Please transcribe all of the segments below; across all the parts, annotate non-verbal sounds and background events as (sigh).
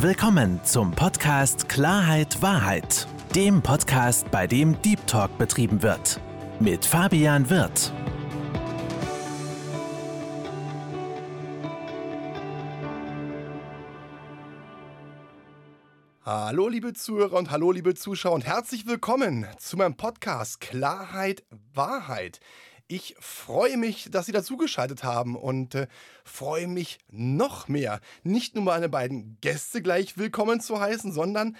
Willkommen zum Podcast Klarheit Wahrheit, dem Podcast, bei dem Deep Talk betrieben wird. Mit Fabian Wirth. Hallo liebe Zuhörer und hallo liebe Zuschauer und herzlich willkommen zu meinem Podcast Klarheit Wahrheit. Ich freue mich, dass Sie dazugeschaltet haben und äh, freue mich noch mehr, nicht nur meine beiden Gäste gleich willkommen zu heißen, sondern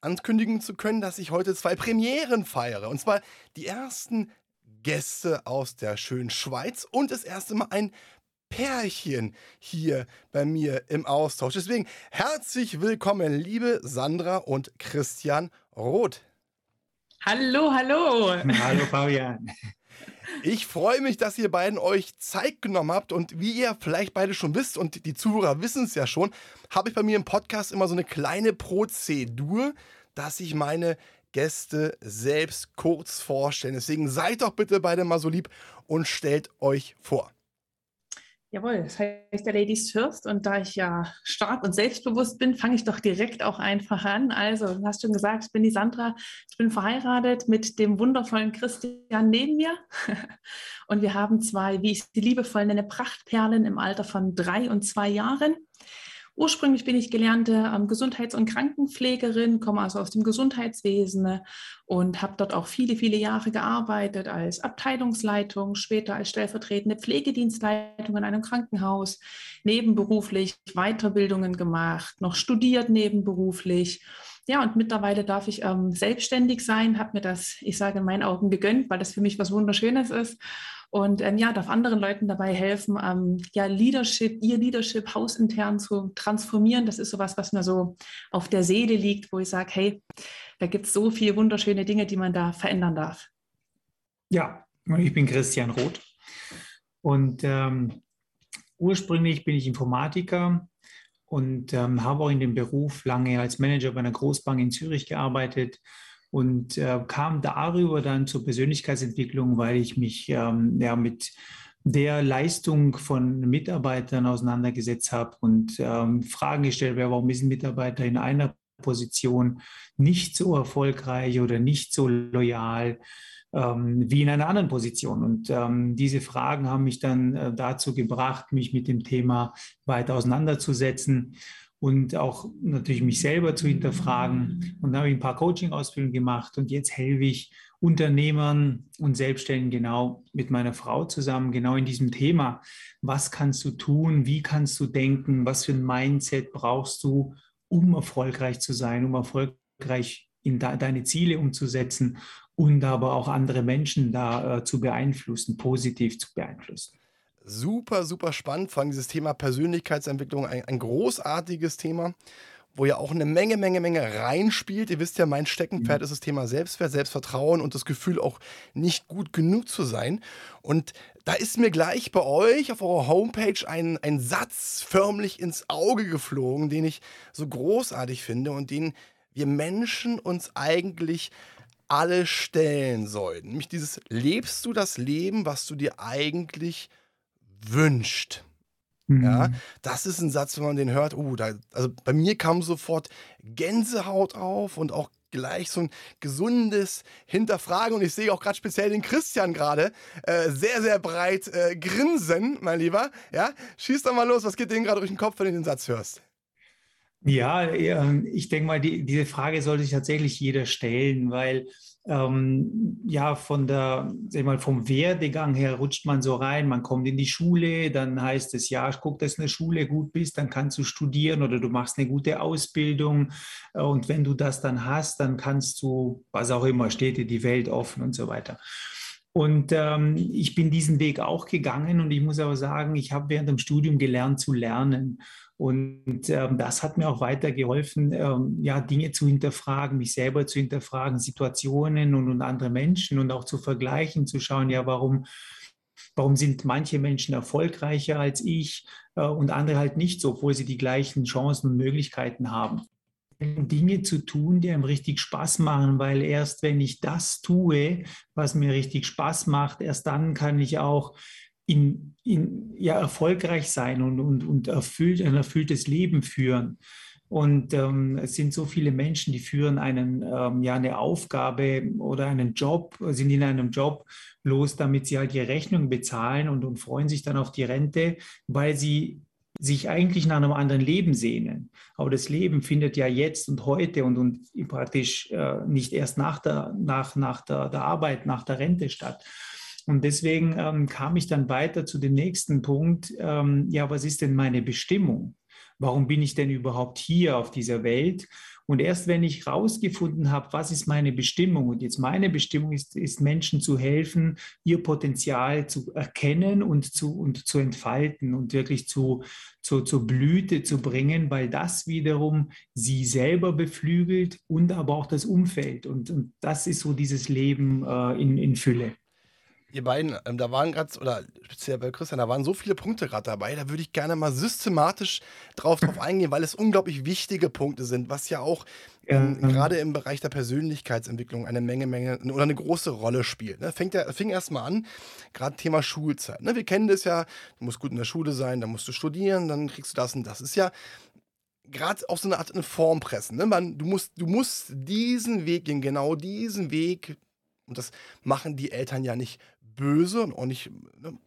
ankündigen zu können, dass ich heute zwei Premieren feiere. Und zwar die ersten Gäste aus der schönen Schweiz und das erste Mal ein Pärchen hier bei mir im Austausch. Deswegen herzlich willkommen, liebe Sandra und Christian Roth. Hallo, hallo. Hallo, Fabian. Ich freue mich, dass ihr beiden euch Zeit genommen habt und wie ihr vielleicht beide schon wisst und die Zuhörer wissen es ja schon, habe ich bei mir im Podcast immer so eine kleine Prozedur, dass ich meine Gäste selbst kurz vorstellen. Deswegen seid doch bitte beide mal so lieb und stellt euch vor. Jawohl, das heißt der Ladies First und da ich ja stark und selbstbewusst bin, fange ich doch direkt auch einfach an. Also, du hast schon gesagt, ich bin die Sandra, ich bin verheiratet mit dem wundervollen Christian neben mir (laughs) und wir haben zwei, wie ich sie liebevoll nenne, Prachtperlen im Alter von drei und zwei Jahren. Ursprünglich bin ich gelernte ähm, Gesundheits- und Krankenpflegerin, komme also aus dem Gesundheitswesen und habe dort auch viele, viele Jahre gearbeitet als Abteilungsleitung, später als stellvertretende Pflegedienstleitung in einem Krankenhaus, nebenberuflich Weiterbildungen gemacht, noch studiert nebenberuflich. Ja, und mittlerweile darf ich ähm, selbstständig sein, habe mir das, ich sage in meinen Augen, gegönnt, weil das für mich was Wunderschönes ist und ähm, ja, darf anderen Leuten dabei helfen, ähm, ja, Leadership, ihr Leadership hausintern zu transformieren. Das ist sowas, was mir so auf der Seele liegt, wo ich sage, hey, da gibt es so viele wunderschöne Dinge, die man da verändern darf. Ja, ich bin Christian Roth und ähm, ursprünglich bin ich Informatiker und ähm, habe auch in dem Beruf lange als Manager bei einer Großbank in Zürich gearbeitet und äh, kam darüber dann zur Persönlichkeitsentwicklung, weil ich mich ähm, ja, mit der Leistung von Mitarbeitern auseinandergesetzt habe und ähm, Fragen gestellt habe, warum ist ein Mitarbeiter in einer Position nicht so erfolgreich oder nicht so loyal ähm, wie in einer anderen Position. Und ähm, diese Fragen haben mich dann äh, dazu gebracht, mich mit dem Thema weiter auseinanderzusetzen und auch natürlich mich selber zu hinterfragen. Und dann habe ich ein paar Coaching-Ausbildungen gemacht und jetzt helfe ich Unternehmern und Selbstständigen genau mit meiner Frau zusammen, genau in diesem Thema. Was kannst du tun? Wie kannst du denken? Was für ein Mindset brauchst du, um erfolgreich zu sein, um erfolgreich in de deine Ziele umzusetzen und aber auch andere Menschen da äh, zu beeinflussen, positiv zu beeinflussen? Super, super spannend. Vor allem dieses Thema Persönlichkeitsentwicklung, ein, ein großartiges Thema, wo ja auch eine Menge, Menge, Menge reinspielt. Ihr wisst ja, mein Steckenpferd mhm. ist das Thema Selbstwert, Selbstvertrauen und das Gefühl, auch nicht gut genug zu sein. Und da ist mir gleich bei euch auf eurer Homepage ein, ein Satz förmlich ins Auge geflogen, den ich so großartig finde und den wir Menschen uns eigentlich alle stellen sollten. Nämlich dieses, lebst du das Leben, was du dir eigentlich wünscht. Mhm. Ja, das ist ein Satz, wenn man den hört, uh, da, also bei mir kam sofort Gänsehaut auf und auch gleich so ein gesundes Hinterfragen. Und ich sehe auch gerade speziell den Christian gerade äh, sehr, sehr breit äh, grinsen, mein Lieber. Ja, schieß doch mal los, was geht dir gerade durch den Kopf, wenn du den Satz hörst? Ja, ähm, ich denke mal, die, diese Frage sollte sich tatsächlich jeder stellen, weil ähm, ja, von der, sag mal, vom Werdegang her rutscht man so rein, man kommt in die Schule, dann heißt es, ja, guck, dass du in der Schule gut bist, dann kannst du studieren oder du machst eine gute Ausbildung äh, und wenn du das dann hast, dann kannst du, was auch immer, steht dir die Welt offen und so weiter. Und ähm, ich bin diesen Weg auch gegangen und ich muss aber sagen, ich habe während dem Studium gelernt zu lernen. Und ähm, das hat mir auch weitergeholfen, ähm, ja, Dinge zu hinterfragen, mich selber zu hinterfragen, Situationen und, und andere Menschen und auch zu vergleichen, zu schauen, ja, warum, warum sind manche Menschen erfolgreicher als ich äh, und andere halt nicht so, obwohl sie die gleichen Chancen und Möglichkeiten haben. Dinge zu tun, die einem richtig Spaß machen, weil erst wenn ich das tue, was mir richtig Spaß macht, erst dann kann ich auch in, in, ja, erfolgreich sein und, und, und erfüllt, ein erfülltes Leben führen. Und ähm, es sind so viele Menschen, die führen einen, ähm, ja, eine Aufgabe oder einen Job, sind in einem Job los, damit sie halt ihre Rechnung bezahlen und, und freuen sich dann auf die Rente, weil sie sich eigentlich nach einem anderen Leben sehnen. Aber das Leben findet ja jetzt und heute und, und praktisch äh, nicht erst nach, der, nach, nach der, der Arbeit, nach der Rente statt. Und deswegen ähm, kam ich dann weiter zu dem nächsten Punkt. Ähm, ja, was ist denn meine Bestimmung? warum bin ich denn überhaupt hier auf dieser Welt? Und erst wenn ich herausgefunden habe, was ist meine Bestimmung, und jetzt meine Bestimmung ist, ist Menschen zu helfen, ihr Potenzial zu erkennen und zu, und zu entfalten und wirklich zu, zu, zur Blüte zu bringen, weil das wiederum sie selber beflügelt und aber auch das Umfeld. Und, und das ist so dieses Leben äh, in, in Fülle ihr beiden, ähm, da waren gerade, oder speziell bei Christian, da waren so viele Punkte gerade dabei, da würde ich gerne mal systematisch drauf, drauf eingehen, weil es unglaublich wichtige Punkte sind, was ja auch ähm, ja. gerade im Bereich der Persönlichkeitsentwicklung eine Menge, Menge oder eine große Rolle spielt. Ne? Fängt ja, fing erstmal an, gerade Thema Schulzeit. Ne? Wir kennen das ja, du musst gut in der Schule sein, dann musst du studieren, dann kriegst du das und das. Ist ja gerade auch so eine Art eine Form pressen. Ne? Man, du, musst, du musst diesen Weg gehen, genau diesen Weg. Und das machen die Eltern ja nicht böse und auch nicht ne,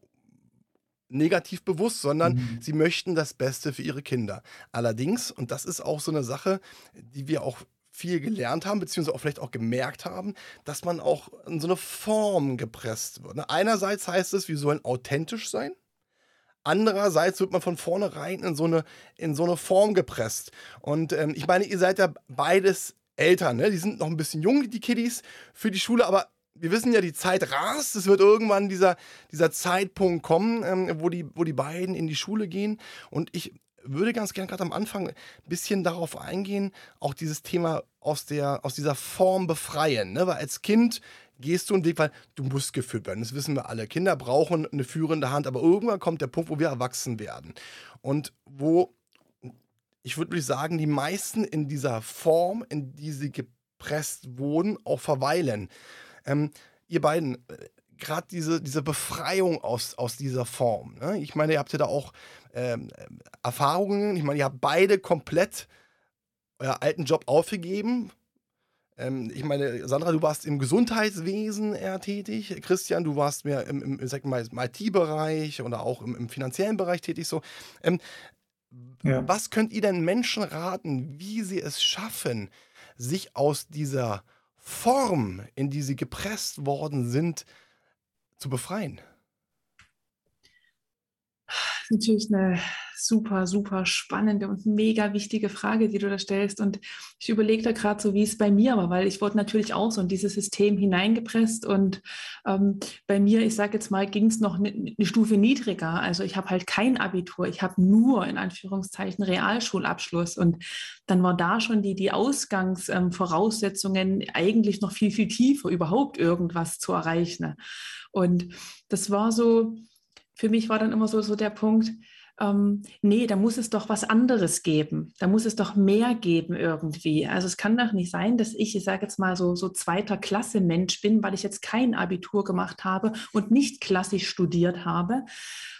negativ bewusst, sondern mhm. sie möchten das Beste für ihre Kinder. Allerdings, und das ist auch so eine Sache, die wir auch viel gelernt haben, beziehungsweise auch vielleicht auch gemerkt haben, dass man auch in so eine Form gepresst wird. Ne? Einerseits heißt es, wir sollen authentisch sein. Andererseits wird man von vornherein in so eine, in so eine Form gepresst. Und ähm, ich meine, ihr seid ja beides Eltern, ne? Die sind noch ein bisschen jung, die Kiddies, für die Schule, aber wir wissen ja, die Zeit rast. Es wird irgendwann dieser, dieser Zeitpunkt kommen, ähm, wo, die, wo die beiden in die Schule gehen. Und ich würde ganz gerne gerade am Anfang ein bisschen darauf eingehen, auch dieses Thema aus, der, aus dieser Form befreien. Ne? Weil als Kind gehst du einen Weg, weil du musst geführt werden. Das wissen wir alle. Kinder brauchen eine führende Hand, aber irgendwann kommt der Punkt, wo wir erwachsen werden. Und wo, ich würde sagen, die meisten in dieser Form, in die sie gepresst wurden, auch verweilen. Ähm, ihr beiden, äh, gerade diese, diese Befreiung aus, aus dieser Form. Ne? Ich meine, ihr habt ja da auch ähm, Erfahrungen. Ich meine, ihr habt beide komplett euer alten Job aufgegeben. Ähm, ich meine, Sandra, du warst im Gesundheitswesen eher tätig. Christian, du warst mehr im, im, im IT-Bereich oder auch im, im, finanziellen Bereich tätig. So. Ähm, ja. Was könnt ihr denn Menschen raten, wie sie es schaffen, sich aus dieser Form, in die sie gepresst worden sind, zu befreien? Natürlich eine super, super spannende und mega wichtige Frage, die du da stellst. Und ich überlege da gerade so, wie es bei mir war, weil ich wurde natürlich auch so in dieses System hineingepresst. Und ähm, bei mir, ich sage jetzt mal, ging es noch eine, eine Stufe niedriger. Also ich habe halt kein Abitur, ich habe nur in Anführungszeichen Realschulabschluss. Und dann war da schon die, die Ausgangsvoraussetzungen ähm, eigentlich noch viel, viel tiefer, überhaupt irgendwas zu erreichen. Und das war so, für mich war dann immer so, so der Punkt, ähm, nee, da muss es doch was anderes geben. Da muss es doch mehr geben irgendwie. Also es kann doch nicht sein, dass ich, ich sage jetzt mal so, so zweiter Klasse Mensch bin, weil ich jetzt kein Abitur gemacht habe und nicht klassisch studiert habe,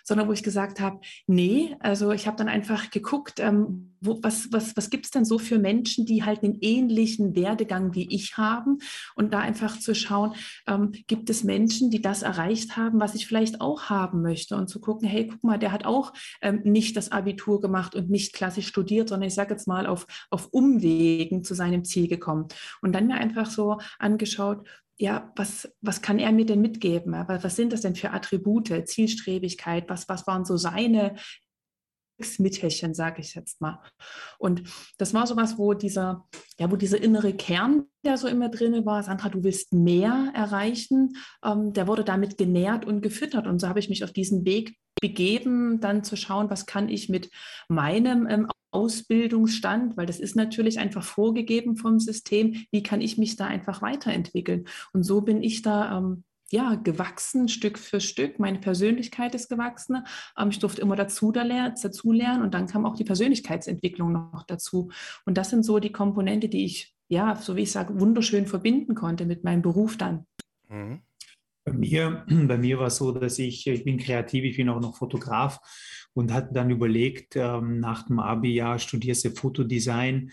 sondern wo ich gesagt habe, nee, also ich habe dann einfach geguckt, ähm, wo, was, was, was gibt es denn so für Menschen, die halt einen ähnlichen Werdegang wie ich haben und da einfach zu schauen, ähm, gibt es Menschen, die das erreicht haben, was ich vielleicht auch haben möchte und zu gucken, hey, guck mal, der hat auch ähm, nicht das Abitur gemacht und nicht klassisch studiert, sondern ich sage jetzt mal auf, auf Umwegen zu seinem Ziel gekommen. Und dann mir einfach so angeschaut, ja, was, was kann er mir denn mitgeben? Was, was sind das denn für Attribute, Zielstrebigkeit? Was, was waren so seine Mittelchen, sage ich jetzt mal. Und das war sowas, wo dieser, ja, wo dieser innere Kern, der so immer drin war, Sandra, du willst mehr erreichen, ähm, der wurde damit genährt und gefüttert. Und so habe ich mich auf diesen Weg begeben, dann zu schauen, was kann ich mit meinem ähm, Ausbildungsstand, weil das ist natürlich einfach vorgegeben vom System, wie kann ich mich da einfach weiterentwickeln. Und so bin ich da ähm, ja, gewachsen, Stück für Stück. Meine Persönlichkeit ist gewachsen. Ähm, ich durfte immer dazu, da dazu lernen und dann kam auch die Persönlichkeitsentwicklung noch dazu. Und das sind so die Komponente, die ich, ja, so wie ich sage, wunderschön verbinden konnte mit meinem Beruf dann. Mhm. Bei mir, (clears throat) bei mir war es so, dass ich, ich bin kreativ, ich bin auch noch Fotograf und hatte dann überlegt, ähm, nach dem Abi-Jahr studierst du Fotodesign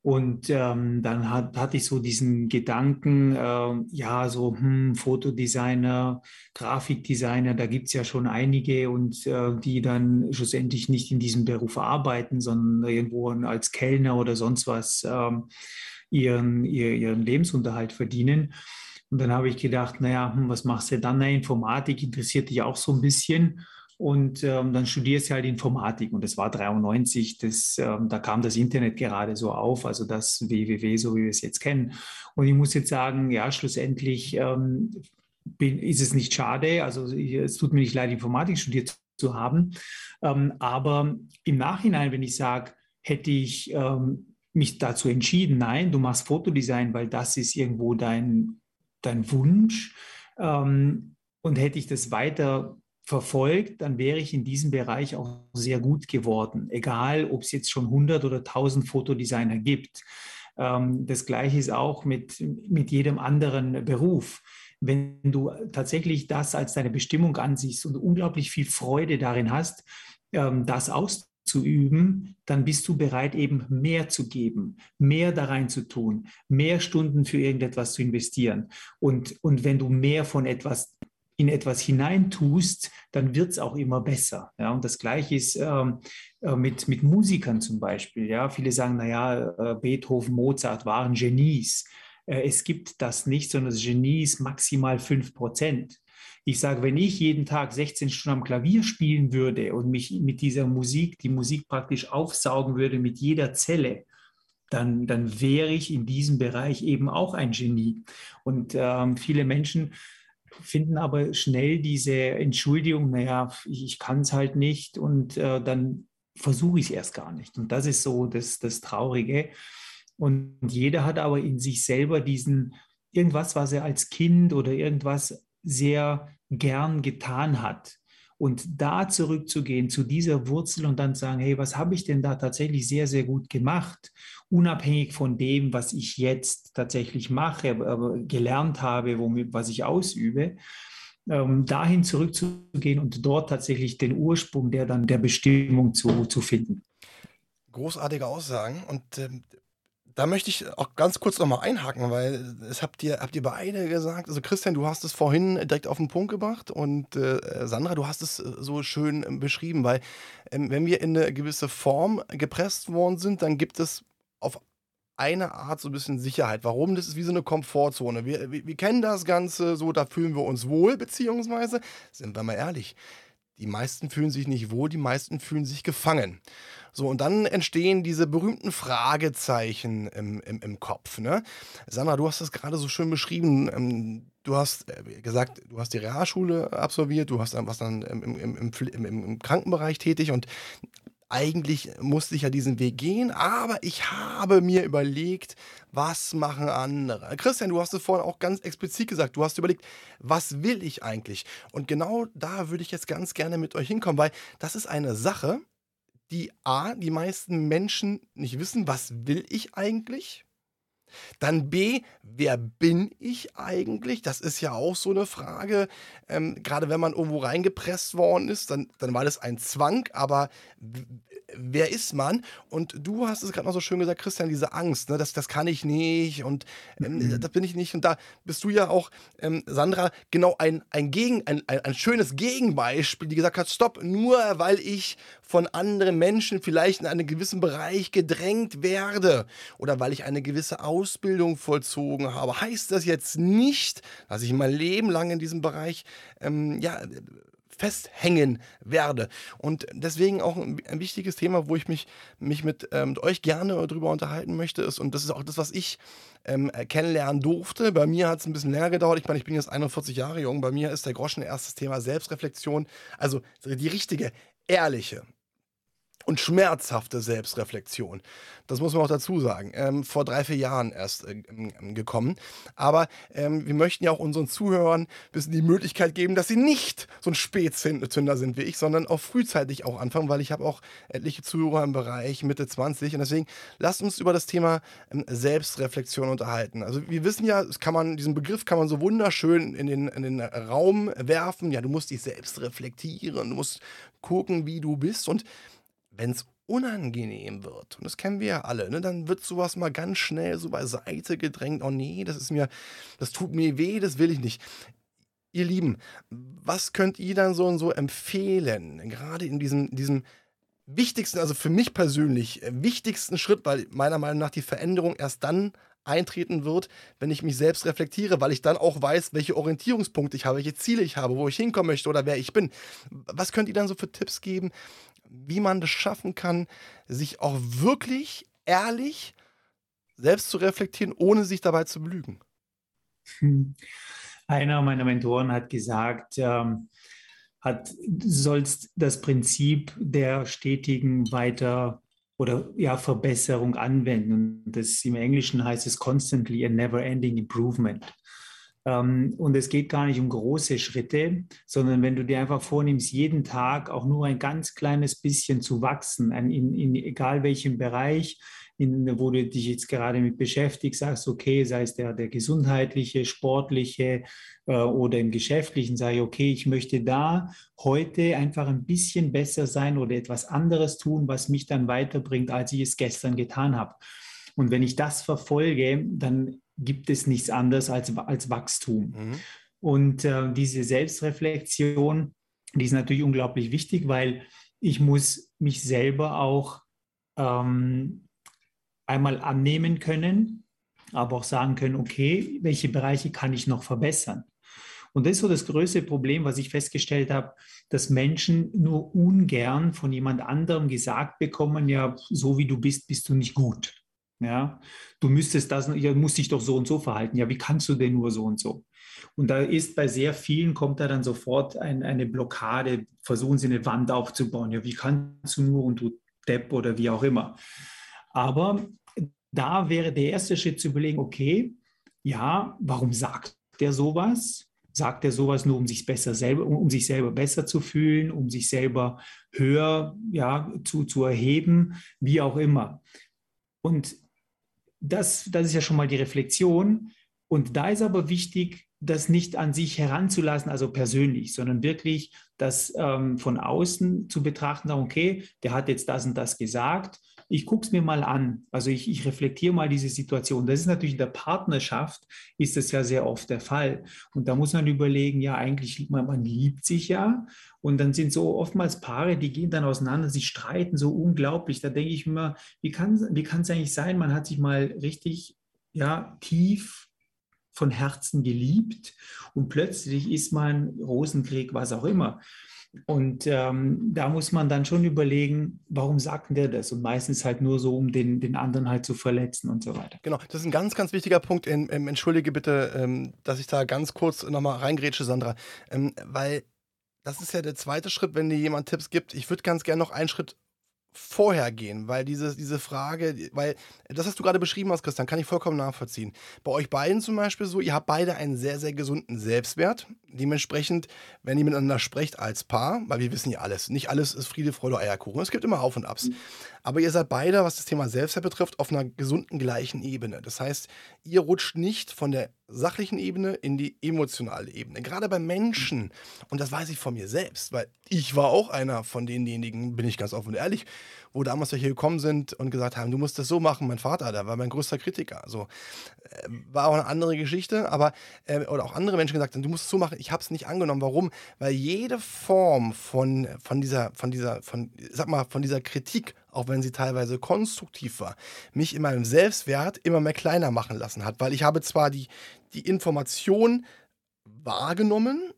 und ähm, dann hat, hatte ich so diesen Gedanken, äh, ja, so hm, Fotodesigner, Grafikdesigner, da gibt es ja schon einige und äh, die dann schlussendlich nicht in diesem Beruf arbeiten, sondern irgendwo als Kellner oder sonst was äh, ihren, ihren Lebensunterhalt verdienen. Und dann habe ich gedacht, naja, hm, was machst du dann? Na, Informatik interessiert dich auch so ein bisschen. Und ähm, dann studierst du halt Informatik und das war 93, das, ähm, da kam das Internet gerade so auf, also das www, so wie wir es jetzt kennen. Und ich muss jetzt sagen, ja, schlussendlich ähm, bin, ist es nicht schade, also es tut mir nicht leid, Informatik studiert zu haben, ähm, aber im Nachhinein, wenn ich sage, hätte ich ähm, mich dazu entschieden, nein, du machst Fotodesign, weil das ist irgendwo dein, dein Wunsch. Ähm, und hätte ich das weiter verfolgt, dann wäre ich in diesem Bereich auch sehr gut geworden, egal ob es jetzt schon 100 oder 1000 Fotodesigner gibt. Ähm, das Gleiche ist auch mit, mit jedem anderen Beruf. Wenn du tatsächlich das als deine Bestimmung ansiehst und unglaublich viel Freude darin hast, ähm, das auszuüben, dann bist du bereit, eben mehr zu geben, mehr da rein zu tun, mehr Stunden für irgendetwas zu investieren. Und, und wenn du mehr von etwas in etwas hineintust, dann wird es auch immer besser. Ja? Und das Gleiche ist ähm, äh, mit, mit Musikern zum Beispiel. Ja? Viele sagen, naja, äh, Beethoven, Mozart waren Genies. Äh, es gibt das nicht, sondern das Genie ist maximal 5 Prozent. Ich sage, wenn ich jeden Tag 16 Stunden am Klavier spielen würde und mich mit dieser Musik, die Musik praktisch aufsaugen würde mit jeder Zelle, dann, dann wäre ich in diesem Bereich eben auch ein Genie. Und ähm, viele Menschen finden aber schnell diese Entschuldigung, naja, ich, ich kann es halt nicht und äh, dann versuche ich es erst gar nicht. Und das ist so das, das Traurige. Und jeder hat aber in sich selber diesen, irgendwas, was er als Kind oder irgendwas sehr gern getan hat. Und da zurückzugehen zu dieser Wurzel und dann sagen, hey, was habe ich denn da tatsächlich sehr, sehr gut gemacht? Unabhängig von dem, was ich jetzt tatsächlich mache, aber gelernt habe, womit, was ich ausübe, ähm, dahin zurückzugehen und dort tatsächlich den Ursprung der dann der Bestimmung zu, zu finden. Großartige Aussagen. Und ähm, da möchte ich auch ganz kurz nochmal einhaken, weil es habt ihr, habt ihr beide gesagt. Also Christian, du hast es vorhin direkt auf den Punkt gebracht und äh, Sandra, du hast es äh, so schön äh, beschrieben, weil ähm, wenn wir in eine gewisse Form gepresst worden sind, dann gibt es auf eine Art so ein bisschen Sicherheit. Warum? Das ist wie so eine Komfortzone. Wir, wir, wir kennen das Ganze so, da fühlen wir uns wohl, beziehungsweise, sind wir mal ehrlich, die meisten fühlen sich nicht wohl, die meisten fühlen sich gefangen. So, und dann entstehen diese berühmten Fragezeichen im, im, im Kopf. Ne? Sandra, du hast das gerade so schön beschrieben. Ähm, du hast äh, gesagt, du hast die Realschule absolviert, du hast was dann im, im, im, im Krankenbereich tätig und eigentlich musste ich ja diesen Weg gehen, aber ich habe mir überlegt, was machen andere. Christian, du hast es vorhin auch ganz explizit gesagt, du hast überlegt, was will ich eigentlich? Und genau da würde ich jetzt ganz gerne mit euch hinkommen, weil das ist eine Sache, die A, die meisten Menschen nicht wissen, was will ich eigentlich? Dann B, wer bin ich eigentlich? Das ist ja auch so eine Frage. Ähm, gerade wenn man irgendwo reingepresst worden ist, dann, dann war das ein Zwang, aber wer ist man? Und du hast es gerade noch so schön gesagt, Christian, diese Angst, ne? das, das kann ich nicht und ähm, mhm. das bin ich nicht. Und da bist du ja auch, ähm, Sandra, genau ein, ein, Gegen, ein, ein, ein schönes Gegenbeispiel, die gesagt hat, stopp, nur weil ich von anderen Menschen vielleicht in einen gewissen Bereich gedrängt werde oder weil ich eine gewisse Ausbildung vollzogen habe, heißt das jetzt nicht, dass ich mein Leben lang in diesem Bereich ähm, ja, festhängen werde. Und deswegen auch ein, wichtiges Thema, wo ich mich, mich mit, ähm, mit euch gerne darüber unterhalten möchte, ist, und das ist auch das, was ich ähm, kennenlernen durfte. Bei mir hat es ein bisschen länger gedauert. Ich meine, ich bin jetzt 41 Jahre jung. Bei mir ist der Groschen erstes Thema Selbstreflexion. Also die richtige, ehrliche, und schmerzhafte Selbstreflexion. Das muss man auch dazu sagen. Ähm, vor drei, vier Jahren erst äh, gekommen. Aber ähm, wir möchten ja auch unseren Zuhörern ein bisschen die Möglichkeit geben, dass sie nicht so ein Spätzünder sind wie ich, sondern auch frühzeitig auch anfangen, weil ich habe auch etliche Zuhörer im Bereich Mitte 20 und deswegen lasst uns über das Thema ähm, Selbstreflexion unterhalten. Also wir wissen ja, kann man, diesen Begriff kann man so wunderschön in den, in den Raum werfen. Ja, du musst dich selbst reflektieren, du musst gucken, wie du bist und wenn es unangenehm wird, und das kennen wir ja alle, ne, dann wird sowas mal ganz schnell so beiseite gedrängt. Oh nee, das ist mir, das tut mir weh, das will ich nicht. Ihr Lieben, was könnt ihr dann so und so empfehlen, gerade in diesem, diesem wichtigsten, also für mich persönlich, äh, wichtigsten Schritt, weil meiner Meinung nach die Veränderung erst dann eintreten wird, wenn ich mich selbst reflektiere, weil ich dann auch weiß, welche Orientierungspunkte ich habe, welche Ziele ich habe, wo ich hinkommen möchte oder wer ich bin. Was könnt ihr dann so für Tipps geben, wie man das schaffen kann, sich auch wirklich ehrlich selbst zu reflektieren, ohne sich dabei zu belügen? Hm. Einer meiner Mentoren hat gesagt, ähm, hat, du sollst das Prinzip der stetigen Weiter- oder ja, Verbesserung anwenden. Das im Englischen heißt es constantly a never ending improvement. Ähm, und es geht gar nicht um große Schritte, sondern wenn du dir einfach vornimmst, jeden Tag auch nur ein ganz kleines bisschen zu wachsen, in, in egal welchem Bereich, in, wo du dich jetzt gerade mit beschäftigst, sagst, okay, sei es der, der gesundheitliche, sportliche äh, oder im geschäftlichen, sage ich, okay, ich möchte da heute einfach ein bisschen besser sein oder etwas anderes tun, was mich dann weiterbringt, als ich es gestern getan habe. Und wenn ich das verfolge, dann gibt es nichts anderes als, als Wachstum. Mhm. Und äh, diese Selbstreflexion, die ist natürlich unglaublich wichtig, weil ich muss mich selber auch ähm, einmal annehmen können, aber auch sagen können, okay, welche Bereiche kann ich noch verbessern? Und das ist so das größte Problem, was ich festgestellt habe, dass Menschen nur ungern von jemand anderem gesagt bekommen, ja, so wie du bist, bist du nicht gut. Ja, du müsstest das, ja, musst dich doch so und so verhalten. Ja, wie kannst du denn nur so und so? Und da ist bei sehr vielen kommt da dann sofort ein, eine Blockade, versuchen sie eine Wand aufzubauen. Ja, wie kannst du nur und du Depp oder wie auch immer. Aber da wäre der erste Schritt zu überlegen, okay, ja, warum sagt der sowas? Sagt er sowas nur, um sich besser selber, um sich selber besser zu fühlen, um sich selber höher ja, zu, zu erheben, wie auch immer. Und das, das ist ja schon mal die Reflexion. Und da ist aber wichtig, das nicht an sich heranzulassen, also persönlich, sondern wirklich das ähm, von außen zu betrachten, okay, der hat jetzt das und das gesagt ich gucke es mir mal an. Also ich, ich reflektiere mal diese Situation. Das ist natürlich in der Partnerschaft, ist das ja sehr oft der Fall. Und da muss man überlegen, ja, eigentlich, man, man liebt sich ja. Und dann sind so oftmals Paare, die gehen dann auseinander, sie streiten so unglaublich. Da denke ich mir, wie kann wie es eigentlich sein, man hat sich mal richtig ja, tief von Herzen geliebt und plötzlich ist man Rosenkrieg, was auch immer. Und ähm, da muss man dann schon überlegen, warum sagt der das? Und meistens halt nur so, um den, den anderen halt zu verletzen und so weiter. Genau, das ist ein ganz, ganz wichtiger Punkt. Ähm, entschuldige bitte, ähm, dass ich da ganz kurz nochmal reingrätsche, Sandra. Ähm, weil das ist ja der zweite Schritt, wenn dir jemand Tipps gibt. Ich würde ganz gerne noch einen Schritt vorher gehen, weil diese, diese Frage, weil das, was du gerade beschrieben hast, Christian, kann ich vollkommen nachvollziehen. Bei euch beiden zum Beispiel so, ihr habt beide einen sehr, sehr gesunden Selbstwert. Dementsprechend, wenn ihr miteinander sprecht als Paar, weil wir wissen ja alles, nicht alles ist Friede, Freude, Eierkuchen. Es gibt immer Auf und Abs. Mhm. Aber ihr seid beide, was das Thema Selbstwert betrifft, auf einer gesunden gleichen Ebene. Das heißt, ihr rutscht nicht von der sachlichen Ebene in die emotionale Ebene. Gerade bei Menschen, und das weiß ich von mir selbst, weil ich war auch einer von denjenigen, bin ich ganz offen und ehrlich, wo damals welche gekommen sind und gesagt haben, du musst das so machen. Mein Vater, der war mein größter Kritiker. Also äh, war auch eine andere Geschichte, aber äh, oder auch andere Menschen gesagt haben, du musst es so machen. Ich habe es nicht angenommen. Warum? Weil jede Form von, von dieser, von dieser, von, sag mal, von dieser Kritik auch wenn sie teilweise konstruktiv war, mich in meinem Selbstwert immer mehr kleiner machen lassen hat. Weil ich habe zwar die, die Information wahrgenommen,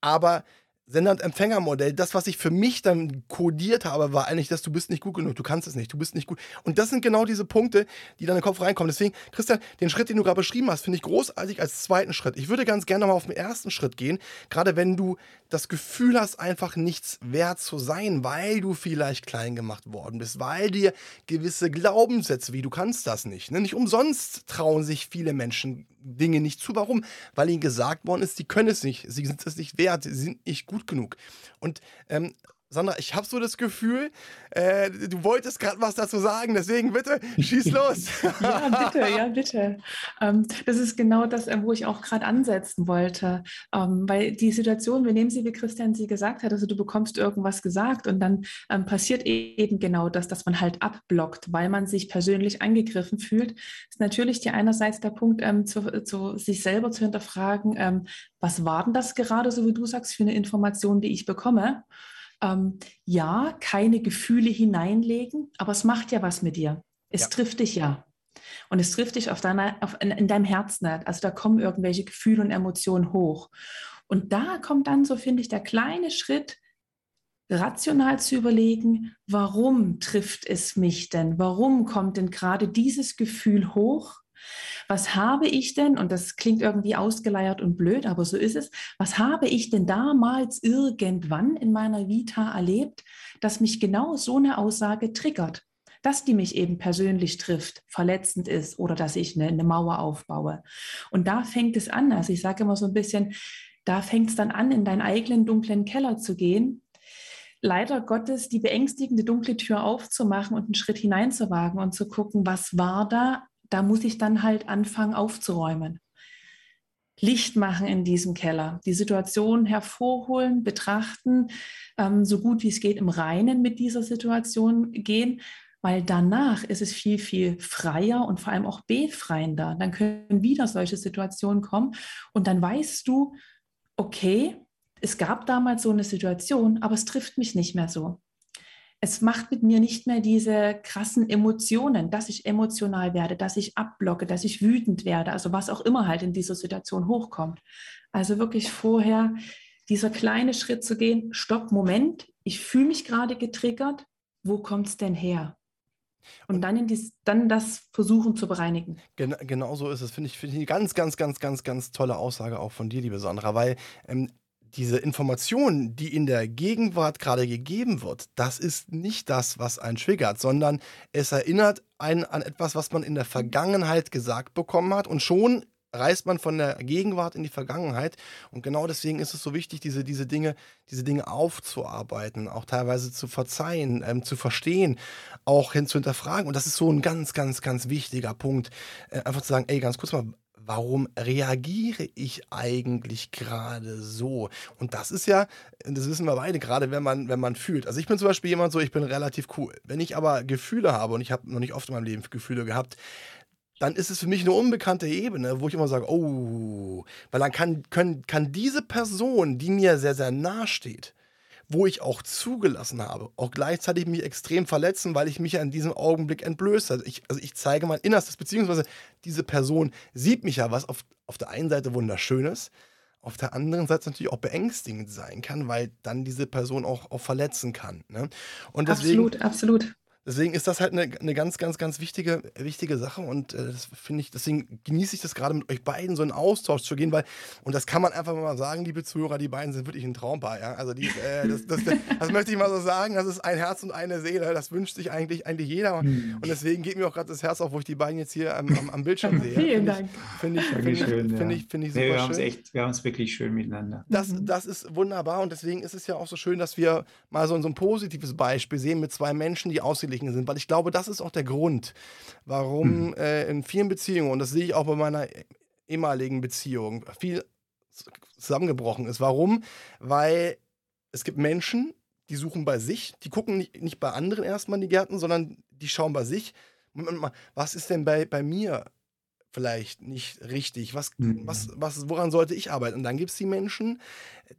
aber Sender- und Empfängermodell, das, was ich für mich dann kodiert habe, war eigentlich, dass du bist nicht gut genug, du kannst es nicht, du bist nicht gut. Und das sind genau diese Punkte, die dann in den Kopf reinkommen. Deswegen, Christian, den Schritt, den du gerade beschrieben hast, finde ich großartig als zweiten Schritt. Ich würde ganz gerne mal auf den ersten Schritt gehen, gerade wenn du das Gefühl hast, einfach nichts wert zu sein, weil du vielleicht klein gemacht worden bist, weil dir gewisse Glaubenssätze, wie du kannst das nicht. Ne? Nicht umsonst trauen sich viele Menschen Dinge nicht zu. Warum? Weil ihnen gesagt worden ist, sie können es nicht, sie sind es nicht wert, sie sind nicht gut genug. Und ähm, Sandra, ich habe so das Gefühl, äh, du wolltest gerade was dazu sagen, deswegen bitte schieß los. (laughs) ja, bitte, ja, bitte. Ähm, das ist genau das, äh, wo ich auch gerade ansetzen wollte. Ähm, weil die Situation, wir nehmen sie, wie Christian sie gesagt hat, also du bekommst irgendwas gesagt und dann ähm, passiert eben genau das, dass man halt abblockt, weil man sich persönlich angegriffen fühlt. Ist natürlich die einerseits der Punkt, ähm, zu, zu, sich selber zu hinterfragen, ähm, was war denn das gerade, so wie du sagst, für eine Information, die ich bekomme? Ähm, ja, keine Gefühle hineinlegen, aber es macht ja was mit dir. Es ja. trifft dich ja. Und es trifft dich auf deiner, auf, in, in deinem Herzen. Also da kommen irgendwelche Gefühle und Emotionen hoch. Und da kommt dann, so finde ich, der kleine Schritt, rational zu überlegen, warum trifft es mich denn? Warum kommt denn gerade dieses Gefühl hoch? Was habe ich denn, und das klingt irgendwie ausgeleiert und blöd, aber so ist es, was habe ich denn damals irgendwann in meiner Vita erlebt, dass mich genau so eine Aussage triggert? dass die mich eben persönlich trifft, verletzend ist oder dass ich eine, eine Mauer aufbaue. Und da fängt es an. Also ich sage immer so ein bisschen, da fängt es dann an, in deinen eigenen dunklen Keller zu gehen leider Gottes die beängstigende dunkle Tür aufzumachen und einen Schritt hineinzuwagen und zu gucken, was war da da muss ich dann halt anfangen aufzuräumen. Licht machen in diesem Keller, die Situation hervorholen, betrachten, ähm, so gut wie es geht im Reinen mit dieser Situation gehen, weil danach ist es viel, viel freier und vor allem auch befreiender. Dann können wieder solche Situationen kommen und dann weißt du, okay, es gab damals so eine Situation, aber es trifft mich nicht mehr so es macht mit mir nicht mehr diese krassen Emotionen, dass ich emotional werde, dass ich abblocke, dass ich wütend werde, also was auch immer halt in dieser Situation hochkommt. Also wirklich vorher dieser kleine Schritt zu gehen, stopp, Moment, ich fühle mich gerade getriggert, wo kommt es denn her? Und dann, in dies, dann das versuchen zu bereinigen. Genau, genau so ist es. Finde ich, find ich eine ganz, ganz, ganz, ganz, ganz tolle Aussage auch von dir, liebe Sandra, weil ähm, diese Information, die in der Gegenwart gerade gegeben wird, das ist nicht das, was einen triggert, sondern es erinnert einen an etwas, was man in der Vergangenheit gesagt bekommen hat. Und schon reist man von der Gegenwart in die Vergangenheit. Und genau deswegen ist es so wichtig, diese, diese Dinge, diese Dinge aufzuarbeiten, auch teilweise zu verzeihen, ähm, zu verstehen, auch hin zu hinterfragen und das ist so ein ganz, ganz, ganz wichtiger Punkt, äh, einfach zu sagen, ey, ganz kurz mal, warum reagiere ich eigentlich gerade so? Und das ist ja, das wissen wir beide, gerade wenn man, wenn man fühlt. Also ich bin zum Beispiel jemand so, ich bin relativ cool. Wenn ich aber Gefühle habe, und ich habe noch nicht oft in meinem Leben Gefühle gehabt, dann ist es für mich eine unbekannte Ebene, wo ich immer sage, oh, weil dann kann, können, kann diese Person, die mir sehr, sehr nahe steht, wo ich auch zugelassen habe, auch gleichzeitig mich extrem verletzen, weil ich mich ja in diesem Augenblick entblöße. Also ich, also ich zeige mein Innerstes, beziehungsweise diese Person sieht mich ja, was auf, auf der einen Seite wunderschön ist, auf der anderen Seite natürlich auch beängstigend sein kann, weil dann diese Person auch, auch verletzen kann. Ne? Und deswegen, absolut, absolut. Deswegen ist das halt eine, eine ganz, ganz, ganz wichtige, wichtige Sache und äh, das finde ich, deswegen genieße ich das gerade mit euch beiden so in Austausch zu gehen, weil, und das kann man einfach mal sagen, liebe Zuhörer, die beiden sind wirklich ein Traumpaar, ja. Also die, äh, das, das, das, das, möchte ich mal so sagen, das ist ein Herz und eine Seele, das wünscht sich eigentlich, eigentlich jeder. Mhm. Und deswegen geht mir auch gerade das Herz auf, wo ich die beiden jetzt hier am, am, am Bildschirm (laughs) sehe. Vielen Dank. Finde ich, find ich, find ich, find ich, find ich super nee, wir schön. Echt, wir haben es wirklich schön miteinander. Das, mhm. das ist wunderbar und deswegen ist es ja auch so schön, dass wir mal so, so ein positives Beispiel sehen mit zwei Menschen, die ausgeglichen sind, weil ich glaube, das ist auch der Grund, warum mhm. äh, in vielen Beziehungen, und das sehe ich auch bei meiner ehemaligen Beziehung, viel zusammengebrochen ist. Warum? Weil es gibt Menschen, die suchen bei sich, die gucken nicht, nicht bei anderen erstmal in die Gärten, sondern die schauen bei sich. Was ist denn bei, bei mir vielleicht nicht richtig? Was, mhm. was, was, woran sollte ich arbeiten? Und dann gibt es die Menschen,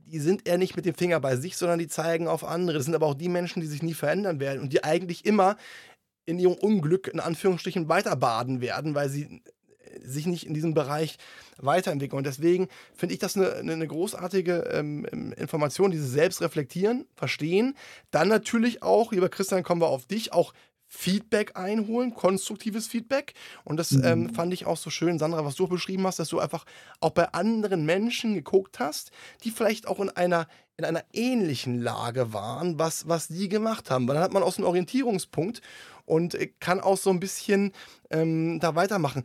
die sind eher nicht mit dem Finger bei sich, sondern die zeigen auf andere. Das sind aber auch die Menschen, die sich nie verändern werden und die eigentlich immer in ihrem Unglück in Anführungsstrichen weiter baden werden, weil sie sich nicht in diesem Bereich weiterentwickeln. Und deswegen finde ich das eine, eine großartige ähm, Information, dieses Selbstreflektieren, verstehen. Dann natürlich auch, lieber Christian, kommen wir auf dich, auch Feedback einholen, konstruktives Feedback. Und das mhm. ähm, fand ich auch so schön, Sandra, was du beschrieben hast, dass du einfach auch bei anderen Menschen geguckt hast, die vielleicht auch in einer, in einer ähnlichen Lage waren, was, was die gemacht haben. Weil dann hat man auch so einen Orientierungspunkt und äh, kann auch so ein bisschen ähm, da weitermachen.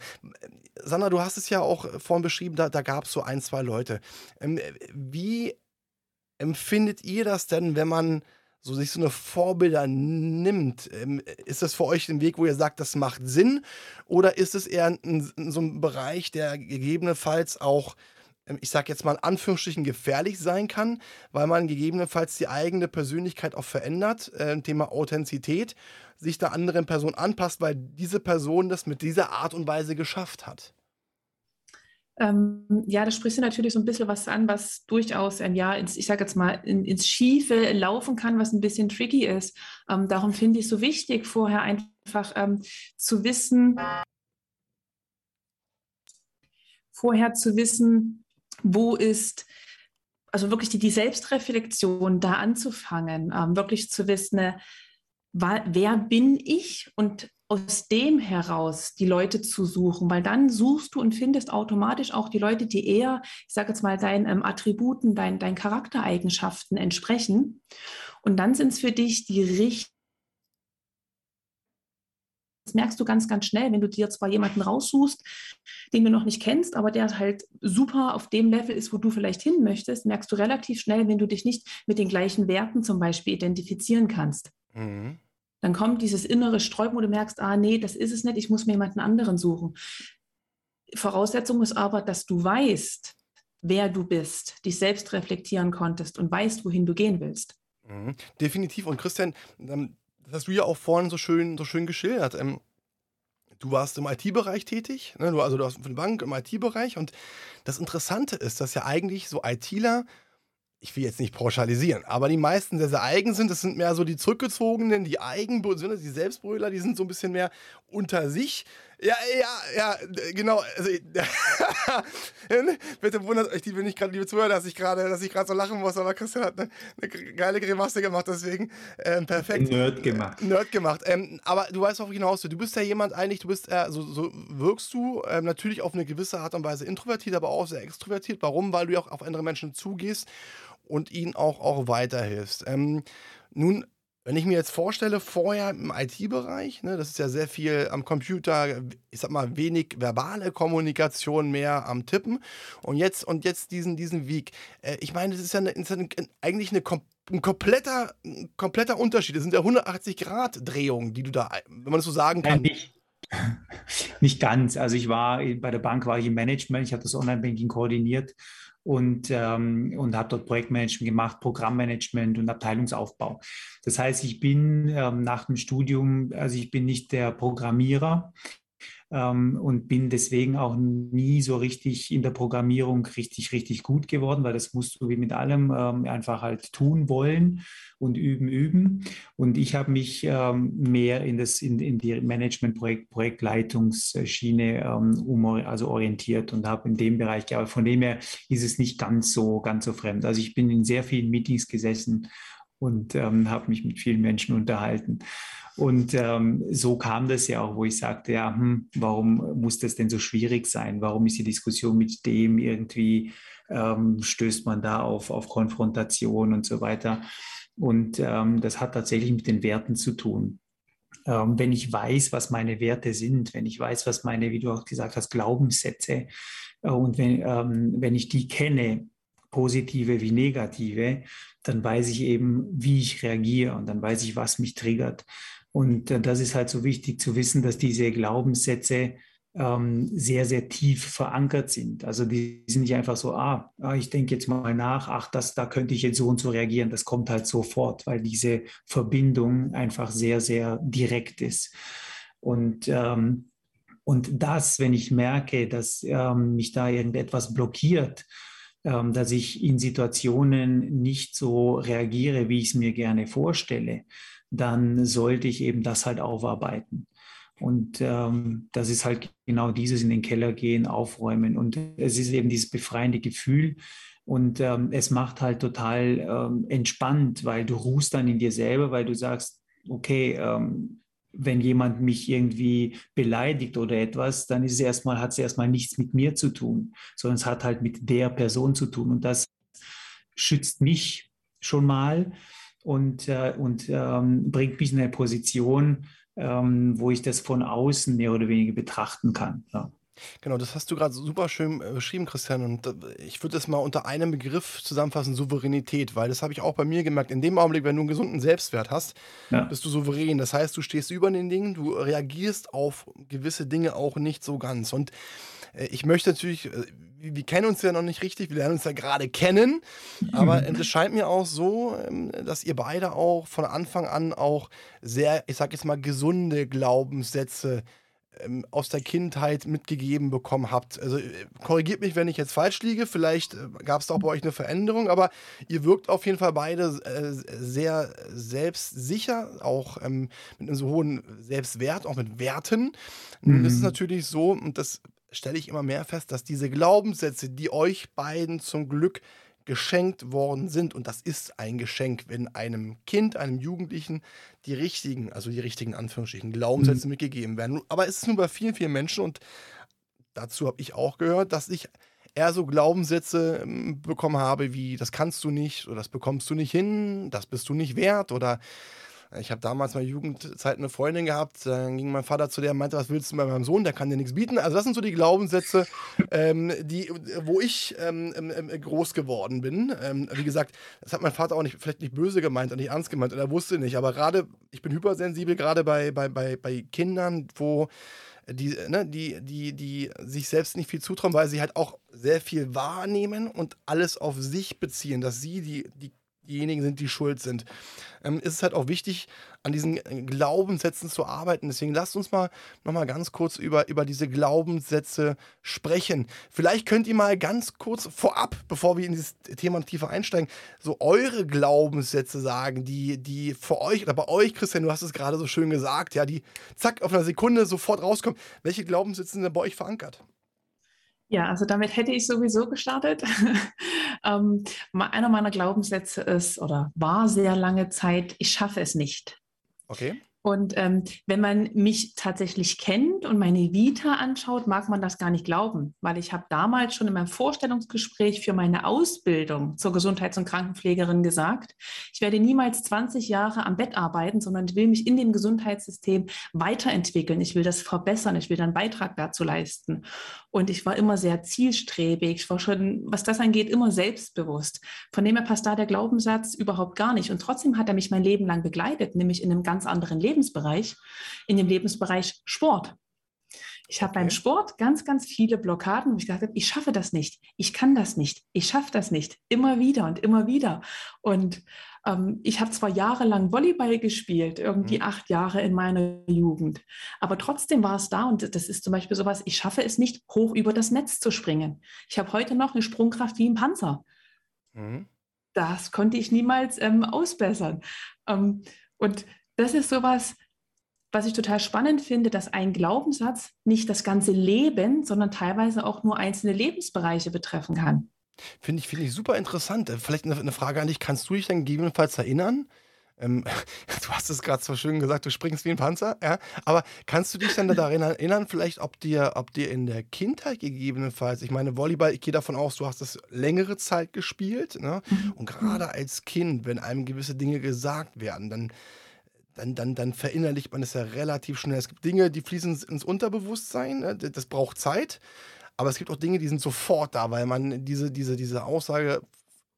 Sandra, du hast es ja auch vorhin beschrieben, da, da gab es so ein, zwei Leute. Ähm, wie empfindet ihr das denn, wenn man so sich so eine Vorbilder nimmt, ähm, ist das für euch ein Weg, wo ihr sagt, das macht Sinn? Oder ist es eher ein, so ein Bereich, der gegebenenfalls auch, ähm, ich sag jetzt mal in Anführungsstrichen, gefährlich sein kann, weil man gegebenenfalls die eigene Persönlichkeit auch verändert, äh, Thema Authentizität, sich der anderen Person anpasst, weil diese Person das mit dieser Art und Weise geschafft hat? Ähm, ja, da sprichst du natürlich so ein bisschen was an, was durchaus ein Jahr ins, ich sage jetzt mal, in, ins Schiefe laufen kann, was ein bisschen tricky ist. Ähm, darum finde ich es so wichtig, vorher einfach ähm, zu wissen, vorher zu wissen, wo ist, also wirklich die, die Selbstreflexion da anzufangen, ähm, wirklich zu wissen, ne, wer bin ich und aus dem heraus die Leute zu suchen, weil dann suchst du und findest automatisch auch die Leute, die eher, ich sage jetzt mal, deinen ähm, Attributen, deinen dein Charaktereigenschaften entsprechen. Und dann sind es für dich die richtigen. Das merkst du ganz, ganz schnell, wenn du dir zwar jemanden raussuchst, den du noch nicht kennst, aber der halt super auf dem Level ist, wo du vielleicht hin möchtest, merkst du relativ schnell, wenn du dich nicht mit den gleichen Werten zum Beispiel identifizieren kannst. Mhm dann kommt dieses innere Sträuben, wo du merkst, ah nee, das ist es nicht, ich muss mir jemanden anderen suchen. Voraussetzung ist aber, dass du weißt, wer du bist, dich selbst reflektieren konntest und weißt, wohin du gehen willst. Mhm. Definitiv. Und Christian, ähm, das hast du ja auch vorhin so schön, so schön geschildert. Ähm, du warst im IT-Bereich tätig, ne? also du warst für eine Bank im IT-Bereich und das Interessante ist, dass ja eigentlich so ITler ich will jetzt nicht pauschalisieren, aber die meisten sehr, sehr eigen sind. Das sind mehr so die Zurückgezogenen, die Eigenbrüller, die Selbstbrüller, die sind so ein bisschen mehr unter sich. Ja, ja, ja, genau. Also, (laughs) bitte wundert euch, die bin ich gerade, liebe Zuhörer, dass ich gerade, dass ich gerade so lachen muss, aber Christian hat eine, eine geile Grimasse gemacht, deswegen ähm, perfekt. Nerd gemacht. Nerd gemacht. Ähm, aber du weißt auch, wie hinaus du. Du bist ja jemand eigentlich, du bist, äh, so, so wirkst du ähm, natürlich auf eine gewisse Art und Weise introvertiert, aber auch sehr extrovertiert. Warum? Weil du ja auch auf andere Menschen zugehst und ihnen auch, auch weiterhilfst. Ähm, nun, wenn ich mir jetzt vorstelle, vorher im IT-Bereich, ne, das ist ja sehr viel am Computer, ich sag mal, wenig verbale Kommunikation mehr am Tippen. Und jetzt, und jetzt diesen, diesen Weg. Äh, ich meine, das ist ja, eine, ist eigentlich eine, ein kompletter, ein kompletter Unterschied. Das sind ja 180-Grad-Drehungen, die du da, wenn man das so sagen kann. Nicht, (laughs) nicht ganz. Also ich war bei der Bank war ich im Management, ich habe das Online-Banking koordiniert und, ähm, und habe dort Projektmanagement gemacht, Programmmanagement und Abteilungsaufbau. Das heißt, ich bin ähm, nach dem Studium, also ich bin nicht der Programmierer, und bin deswegen auch nie so richtig in der Programmierung richtig, richtig gut geworden, weil das musst du wie mit allem ähm, einfach halt tun wollen und üben, üben. Und ich habe mich ähm, mehr in, das, in, in die Management-Projekt, Projektleitungsschiene ähm, um, also orientiert und habe in dem Bereich gearbeitet. Von dem her ist es nicht ganz so, ganz so fremd. Also ich bin in sehr vielen Meetings gesessen und ähm, habe mich mit vielen Menschen unterhalten. Und ähm, so kam das ja auch, wo ich sagte, ja, hm, warum muss das denn so schwierig sein? Warum ist die Diskussion mit dem irgendwie, ähm, stößt man da auf, auf Konfrontation und so weiter? Und ähm, das hat tatsächlich mit den Werten zu tun. Ähm, wenn ich weiß, was meine Werte sind, wenn ich weiß, was meine, wie du auch gesagt hast, Glaubenssätze äh, und wenn, ähm, wenn ich die kenne, positive wie negative, dann weiß ich eben, wie ich reagiere und dann weiß ich, was mich triggert. Und äh, das ist halt so wichtig zu wissen, dass diese Glaubenssätze ähm, sehr, sehr tief verankert sind. Also die sind nicht einfach so, ah, ah, ich denke jetzt mal nach, ach, das, da könnte ich jetzt so und so reagieren. Das kommt halt sofort, weil diese Verbindung einfach sehr, sehr direkt ist. Und, ähm, und das, wenn ich merke, dass ähm, mich da irgendetwas blockiert, dass ich in Situationen nicht so reagiere, wie ich es mir gerne vorstelle, dann sollte ich eben das halt aufarbeiten. Und ähm, das ist halt genau dieses in den Keller gehen, aufräumen. Und es ist eben dieses befreiende Gefühl. Und ähm, es macht halt total ähm, entspannt, weil du ruhst dann in dir selber, weil du sagst, okay, ähm, wenn jemand mich irgendwie beleidigt oder etwas, dann ist es erstmal, hat es erstmal nichts mit mir zu tun, sondern es hat halt mit der Person zu tun. Und das schützt mich schon mal und, äh, und ähm, bringt mich in eine Position, ähm, wo ich das von außen mehr oder weniger betrachten kann. Ja. Genau, das hast du gerade super schön äh, beschrieben, Christian. Und äh, ich würde es mal unter einem Begriff zusammenfassen, Souveränität, weil das habe ich auch bei mir gemerkt. In dem Augenblick, wenn du einen gesunden Selbstwert hast, ja. bist du souverän. Das heißt, du stehst über den Dingen, du reagierst auf gewisse Dinge auch nicht so ganz. Und äh, ich möchte natürlich, wir kennen uns ja noch nicht richtig, wir lernen uns ja gerade kennen, aber es scheint mir auch so, ähm, dass ihr beide auch von Anfang an auch sehr, ich sag jetzt mal, gesunde Glaubenssätze ähm, aus der Kindheit mitgegeben bekommen habt. Also äh, korrigiert mich, wenn ich jetzt falsch liege, vielleicht äh, gab es da auch bei euch eine Veränderung, aber ihr wirkt auf jeden Fall beide äh, sehr selbstsicher, auch ähm, mit einem so hohen Selbstwert, auch mit Werten. Mhm. Es ist natürlich so, und das stelle ich immer mehr fest, dass diese Glaubenssätze, die euch beiden zum Glück geschenkt worden sind. Und das ist ein Geschenk, wenn einem Kind, einem Jugendlichen die richtigen, also die richtigen Anführungsstrichen, Glaubenssätze mhm. mitgegeben werden. Aber es ist nur bei vielen, vielen Menschen und dazu habe ich auch gehört, dass ich eher so Glaubenssätze ähm, bekommen habe wie, das kannst du nicht oder das bekommst du nicht hin, das bist du nicht wert oder ich habe damals mal Jugendzeit eine Freundin gehabt, dann ging mein Vater zu der und meinte, was willst du bei meinem Sohn, der kann dir nichts bieten. Also das sind so die Glaubenssätze, (laughs) ähm, die, wo ich ähm, ähm, ähm groß geworden bin. Ähm, wie gesagt, das hat mein Vater auch nicht, vielleicht nicht böse gemeint und nicht ernst gemeint und er wusste nicht. Aber gerade, ich bin hypersensibel, gerade bei, bei, bei, bei Kindern, wo die, ne, die, die, die sich selbst nicht viel zutrauen, weil sie halt auch sehr viel wahrnehmen und alles auf sich beziehen, dass sie die, die diejenigen sind, die schuld sind, ähm, ist es halt auch wichtig, an diesen äh, Glaubenssätzen zu arbeiten. Deswegen lasst uns mal nochmal ganz kurz über, über diese Glaubenssätze sprechen. Vielleicht könnt ihr mal ganz kurz vorab, bevor wir in dieses Thema tiefer einsteigen, so eure Glaubenssätze sagen, die, die für euch oder bei euch, Christian, du hast es gerade so schön gesagt, ja, die zack auf einer Sekunde sofort rauskommen. Welche Glaubenssätze sind denn bei euch verankert? Ja, also damit hätte ich sowieso gestartet. (laughs) ähm, einer meiner Glaubenssätze ist oder war sehr lange Zeit, ich schaffe es nicht. Okay. Und ähm, wenn man mich tatsächlich kennt und meine Vita anschaut, mag man das gar nicht glauben, weil ich habe damals schon in meinem Vorstellungsgespräch für meine Ausbildung zur Gesundheits- und Krankenpflegerin gesagt, ich werde niemals 20 Jahre am Bett arbeiten, sondern ich will mich in dem Gesundheitssystem weiterentwickeln. Ich will das verbessern, ich will dann Beitrag dazu leisten. Und ich war immer sehr zielstrebig. Ich war schon, was das angeht, immer selbstbewusst. Von dem her passt da der Glaubenssatz überhaupt gar nicht. Und trotzdem hat er mich mein Leben lang begleitet, nämlich in einem ganz anderen Lebensbereich, in dem Lebensbereich Sport. Ich habe okay. beim Sport ganz, ganz viele Blockaden, wo ich gesagt habe, ich schaffe das nicht, ich kann das nicht, ich schaffe das nicht, immer wieder und immer wieder. Und ähm, ich habe zwar jahrelang Volleyball gespielt, irgendwie mhm. acht Jahre in meiner Jugend, aber trotzdem war es da und das ist zum Beispiel sowas, ich schaffe es nicht, hoch über das Netz zu springen. Ich habe heute noch eine Sprungkraft wie ein Panzer. Mhm. Das konnte ich niemals ähm, ausbessern. Ähm, und das ist sowas, was ich total spannend finde, dass ein Glaubenssatz nicht das ganze Leben, sondern teilweise auch nur einzelne Lebensbereiche betreffen kann. Finde ich, finde ich super interessant. Äh, vielleicht eine, Frage an dich. Kannst du dich dann gegebenenfalls erinnern? Ähm, (laughs) du hast es gerade so schön gesagt, du springst wie ein Panzer, ja. Aber kannst du dich dann daran (laughs) erinnern, vielleicht, ob dir, ob dir in der Kindheit gegebenenfalls, ich meine, Volleyball, ich gehe davon aus, du hast das längere Zeit gespielt, ne? Mhm. Und gerade als Kind, wenn einem gewisse Dinge gesagt werden, dann dann, dann, dann verinnerlicht man es ja relativ schnell. Es gibt Dinge, die fließen ins Unterbewusstsein, ne? das braucht Zeit. Aber es gibt auch Dinge, die sind sofort da, weil man diese, diese, diese Aussage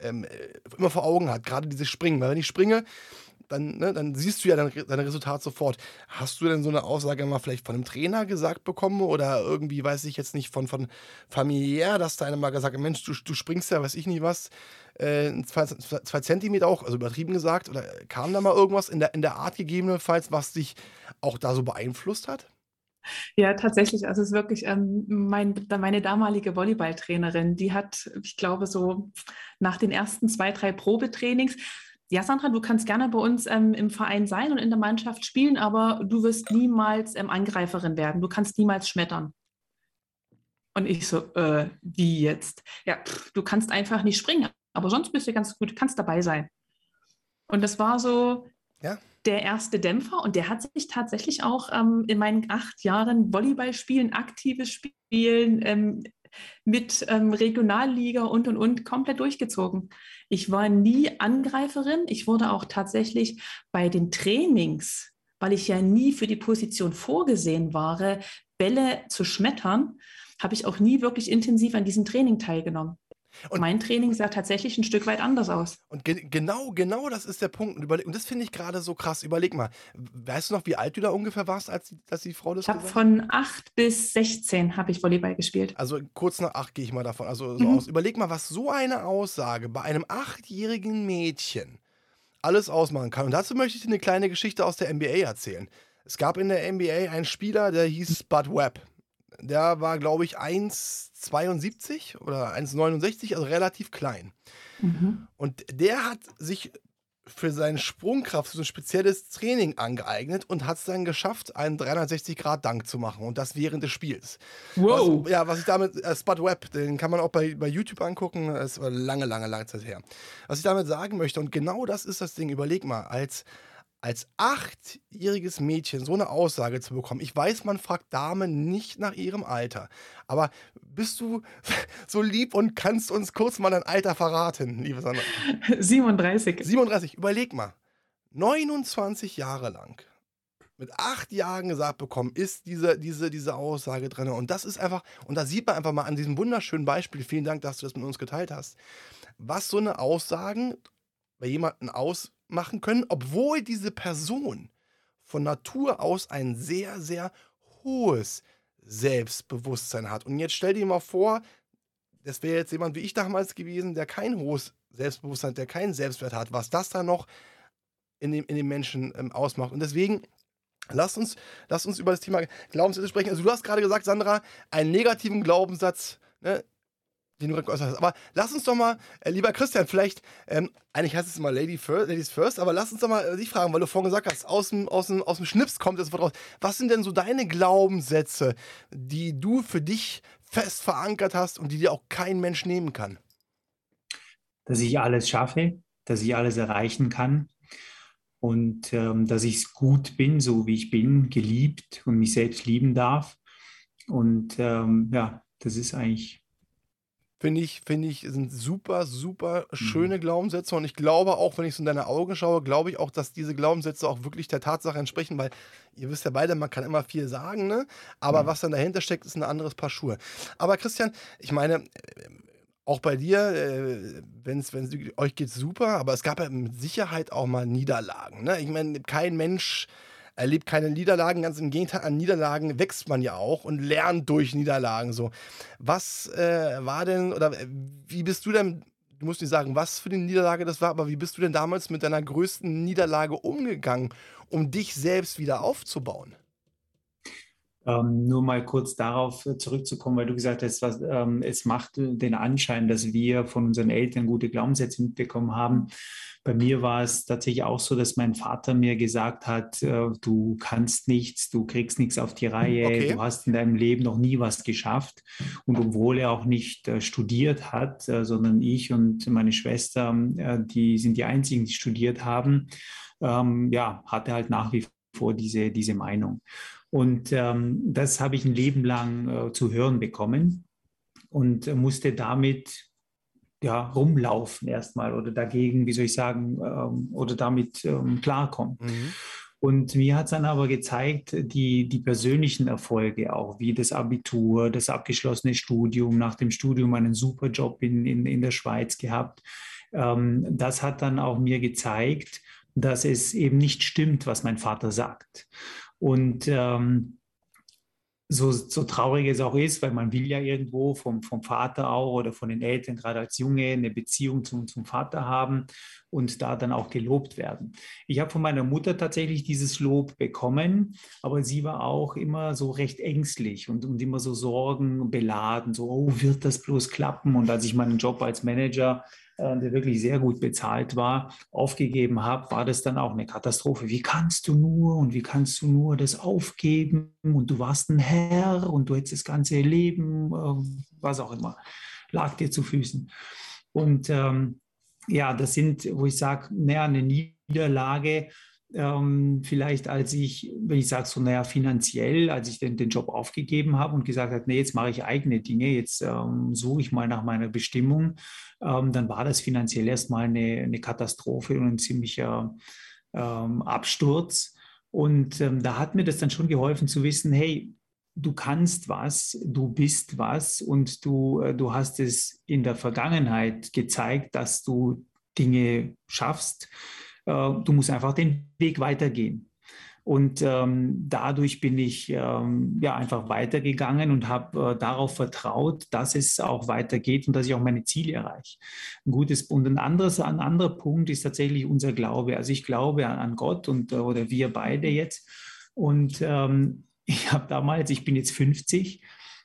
ähm, äh, immer vor Augen hat. Gerade dieses Springen. Weil wenn ich springe, dann, ne, dann siehst du ja dein, dein Resultat sofort. Hast du denn so eine Aussage mal vielleicht von einem Trainer gesagt bekommen oder irgendwie, weiß ich jetzt nicht, von, von familiär, dass da einer mal gesagt hat, Mensch, du, du springst ja, weiß ich nicht was, äh, zwei, zwei Zentimeter auch, also übertrieben gesagt, oder kam da mal irgendwas in der, in der Art gegebenenfalls, was dich auch da so beeinflusst hat? Ja, tatsächlich. Also es ist wirklich ähm, mein, meine damalige Volleyballtrainerin, die hat, ich glaube, so nach den ersten zwei, drei Probetrainings, ja, Sandra, du kannst gerne bei uns ähm, im Verein sein und in der Mannschaft spielen, aber du wirst niemals ähm, Angreiferin werden. Du kannst niemals schmettern. Und ich so, äh, wie jetzt? Ja, pff, du kannst einfach nicht springen, aber sonst bist du ganz gut, kannst dabei sein. Und das war so ja. der erste Dämpfer und der hat sich tatsächlich auch ähm, in meinen acht Jahren Volleyballspielen, aktives Spielen, ähm, mit ähm, Regionalliga und und und komplett durchgezogen. Ich war nie Angreiferin. Ich wurde auch tatsächlich bei den Trainings, weil ich ja nie für die Position vorgesehen war, Bälle zu schmettern, habe ich auch nie wirklich intensiv an diesem Training teilgenommen. Und mein Training sah tatsächlich ein Stück weit anders aus. Und ge genau, genau das ist der Punkt. Und, überleg, und das finde ich gerade so krass. Überleg mal, weißt du noch, wie alt du da ungefähr warst, als die, als die Frau das Ich habe von 8 bis 16 habe ich Volleyball gespielt. Also kurz nach 8 gehe ich mal davon also so mhm. aus. Überleg mal, was so eine Aussage bei einem achtjährigen Mädchen alles ausmachen kann. Und dazu möchte ich dir eine kleine Geschichte aus der NBA erzählen. Es gab in der NBA einen Spieler, der hieß Bud Webb. Der war, glaube ich, 1,72 oder 1,69, also relativ klein. Mhm. Und der hat sich für seine Sprungkraft so ein spezielles Training angeeignet und hat es dann geschafft, einen 360-Grad-Dank zu machen und das während des Spiels. Wow. Was, ja, was ich damit, äh, Spud Web, den kann man auch bei, bei YouTube angucken, das war lange, lange, lange Zeit her. Was ich damit sagen möchte, und genau das ist das Ding, überleg mal, als als achtjähriges Mädchen so eine Aussage zu bekommen. Ich weiß, man fragt Damen nicht nach ihrem Alter. Aber bist du (laughs) so lieb und kannst uns kurz mal dein Alter verraten, liebe Sandra? (laughs) 37. 37, überleg mal. 29 Jahre lang mit acht Jahren gesagt bekommen, ist diese, diese, diese Aussage drin. Und das ist einfach, und da sieht man einfach mal an diesem wunderschönen Beispiel, vielen Dank, dass du das mit uns geteilt hast, was so eine Aussagen bei jemandem aus machen können, obwohl diese Person von Natur aus ein sehr, sehr hohes Selbstbewusstsein hat. Und jetzt stell dir mal vor, das wäre jetzt jemand wie ich damals gewesen, der kein hohes Selbstbewusstsein hat, der keinen Selbstwert hat, was das dann noch in dem, in dem Menschen ähm, ausmacht. Und deswegen Lass uns, lass uns über das Thema Glaubenssätze sprechen. Also du hast gerade gesagt, Sandra, einen negativen Glaubenssatz ne, den du geäußert hast. Aber lass uns doch mal, äh, lieber Christian, vielleicht, ähm, eigentlich heißt es immer Lady first, Ladies First, aber lass uns doch mal äh, dich fragen, weil du vorhin gesagt hast, aus dem, aus dem, aus dem Schnips kommt das Wort raus. Was sind denn so deine Glaubenssätze, die du für dich fest verankert hast und die dir auch kein Mensch nehmen kann? Dass ich alles schaffe, dass ich alles erreichen kann und ähm, dass ich gut bin, so wie ich bin, geliebt und mich selbst lieben darf. Und ähm, ja, das ist eigentlich Finde ich, finde ich, sind super, super mhm. schöne mhm. Glaubenssätze. Und ich glaube auch, wenn ich so in deine Augen schaue, glaube ich auch, dass diese Glaubenssätze auch wirklich der Tatsache entsprechen, weil ihr wisst ja beide, man kann immer viel sagen, ne? Aber mhm. was dann dahinter steckt, ist ein anderes Paar Schuhe. Aber Christian, ich meine, äh, auch bei dir, äh, wenn es euch geht super, aber es gab ja mit Sicherheit auch mal Niederlagen. Ne? Ich meine, kein Mensch erlebt keine Niederlagen, ganz im Gegenteil, an Niederlagen wächst man ja auch und lernt durch Niederlagen so. Was äh, war denn, oder äh, wie bist du denn, du musst nicht sagen, was für eine Niederlage das war, aber wie bist du denn damals mit deiner größten Niederlage umgegangen, um dich selbst wieder aufzubauen? Ähm, nur mal kurz darauf zurückzukommen, weil du gesagt hast, was, ähm, es macht den Anschein, dass wir von unseren Eltern gute Glaubenssätze mitbekommen haben. Bei mir war es tatsächlich auch so, dass mein Vater mir gesagt hat, äh, du kannst nichts, du kriegst nichts auf die Reihe, okay. du hast in deinem Leben noch nie was geschafft. Und obwohl er auch nicht äh, studiert hat, äh, sondern ich und meine Schwester, äh, die sind die einzigen, die studiert haben, ähm, ja, hat er halt nach wie vor diese, diese Meinung. Und ähm, das habe ich ein Leben lang äh, zu hören bekommen und äh, musste damit ja, rumlaufen erstmal oder dagegen, wie soll ich sagen, ähm, oder damit ähm, klarkommen. Mhm. Und mir hat es dann aber gezeigt, die, die persönlichen Erfolge auch, wie das Abitur, das abgeschlossene Studium, nach dem Studium einen super Job in, in, in der Schweiz gehabt. Ähm, das hat dann auch mir gezeigt, dass es eben nicht stimmt, was mein Vater sagt. Und ähm, so, so traurig es auch ist, weil man will ja irgendwo vom, vom Vater auch oder von den Eltern, gerade als Junge, eine Beziehung zum, zum Vater haben und da dann auch gelobt werden. Ich habe von meiner Mutter tatsächlich dieses Lob bekommen, aber sie war auch immer so recht ängstlich und, und immer so sorgenbeladen, so, oh, wird das bloß klappen? Und als ich meinen Job als Manager der wirklich sehr gut bezahlt war, aufgegeben habe, war das dann auch eine Katastrophe. Wie kannst du nur und wie kannst du nur das aufgeben und du warst ein Herr und du hättest das ganze Leben, äh, was auch immer, lag dir zu Füßen. Und ähm, ja, das sind, wo ich sage, naja, eine Niederlage, ähm, vielleicht als ich, wenn ich sage so, naja, finanziell, als ich den, den Job aufgegeben habe und gesagt habe, nee, jetzt mache ich eigene Dinge, jetzt ähm, suche ich mal nach meiner Bestimmung, ähm, dann war das finanziell erstmal eine, eine Katastrophe und ein ziemlicher ähm, Absturz. Und ähm, da hat mir das dann schon geholfen zu wissen, hey, du kannst was, du bist was und du, äh, du hast es in der Vergangenheit gezeigt, dass du Dinge schaffst. Äh, du musst einfach den Weg weitergehen. Und ähm, dadurch bin ich ähm, ja einfach weitergegangen und habe äh, darauf vertraut, dass es auch weitergeht und dass ich auch meine Ziele erreiche. Ein gutes und ein anderes, ein anderer Punkt ist tatsächlich unser Glaube. Also ich glaube an, Gott und äh, oder wir beide jetzt. Und ähm, (laughs) ich habe damals, ich bin jetzt 50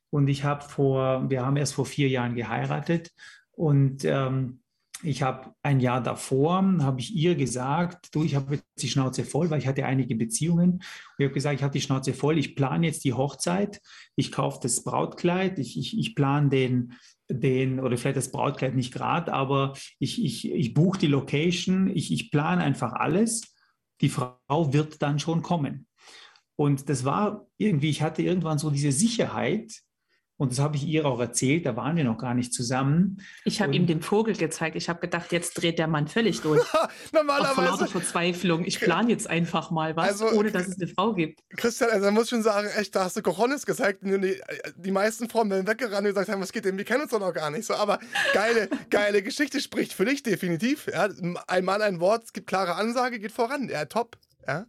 und ich habe vor, wir haben erst vor vier Jahren geheiratet und ähm, ich habe ein Jahr davor, habe ich ihr gesagt, du, ich habe jetzt die Schnauze voll, weil ich hatte einige Beziehungen. Ich habe gesagt, ich habe die Schnauze voll, ich plane jetzt die Hochzeit, ich kaufe das Brautkleid, ich, ich, ich plane den, den, oder vielleicht das Brautkleid nicht gerade, aber ich, ich, ich buche die Location, ich, ich plane einfach alles. Die Frau wird dann schon kommen. Und das war irgendwie, ich hatte irgendwann so diese Sicherheit, und das habe ich ihr auch erzählt, da waren wir noch gar nicht zusammen. Ich habe ihm den Vogel gezeigt. Ich habe gedacht, jetzt dreht der Mann völlig durch. (laughs) Normalerweise. Auch vor lauter Verzweiflung. Ich plane jetzt einfach mal was, also, ohne dass es eine Frau gibt. Christian, also muss schon sagen, echt, da hast du Cojones gezeigt. Die, die meisten Frauen werden weggerannt und gesagt haben, was geht denn, wir kennen uns doch noch gar nicht. So, aber geile, (laughs) geile Geschichte spricht für dich definitiv. Ja. Ein Mann, ein Wort, es gibt klare Ansage, geht voran. Ja, top. Ja.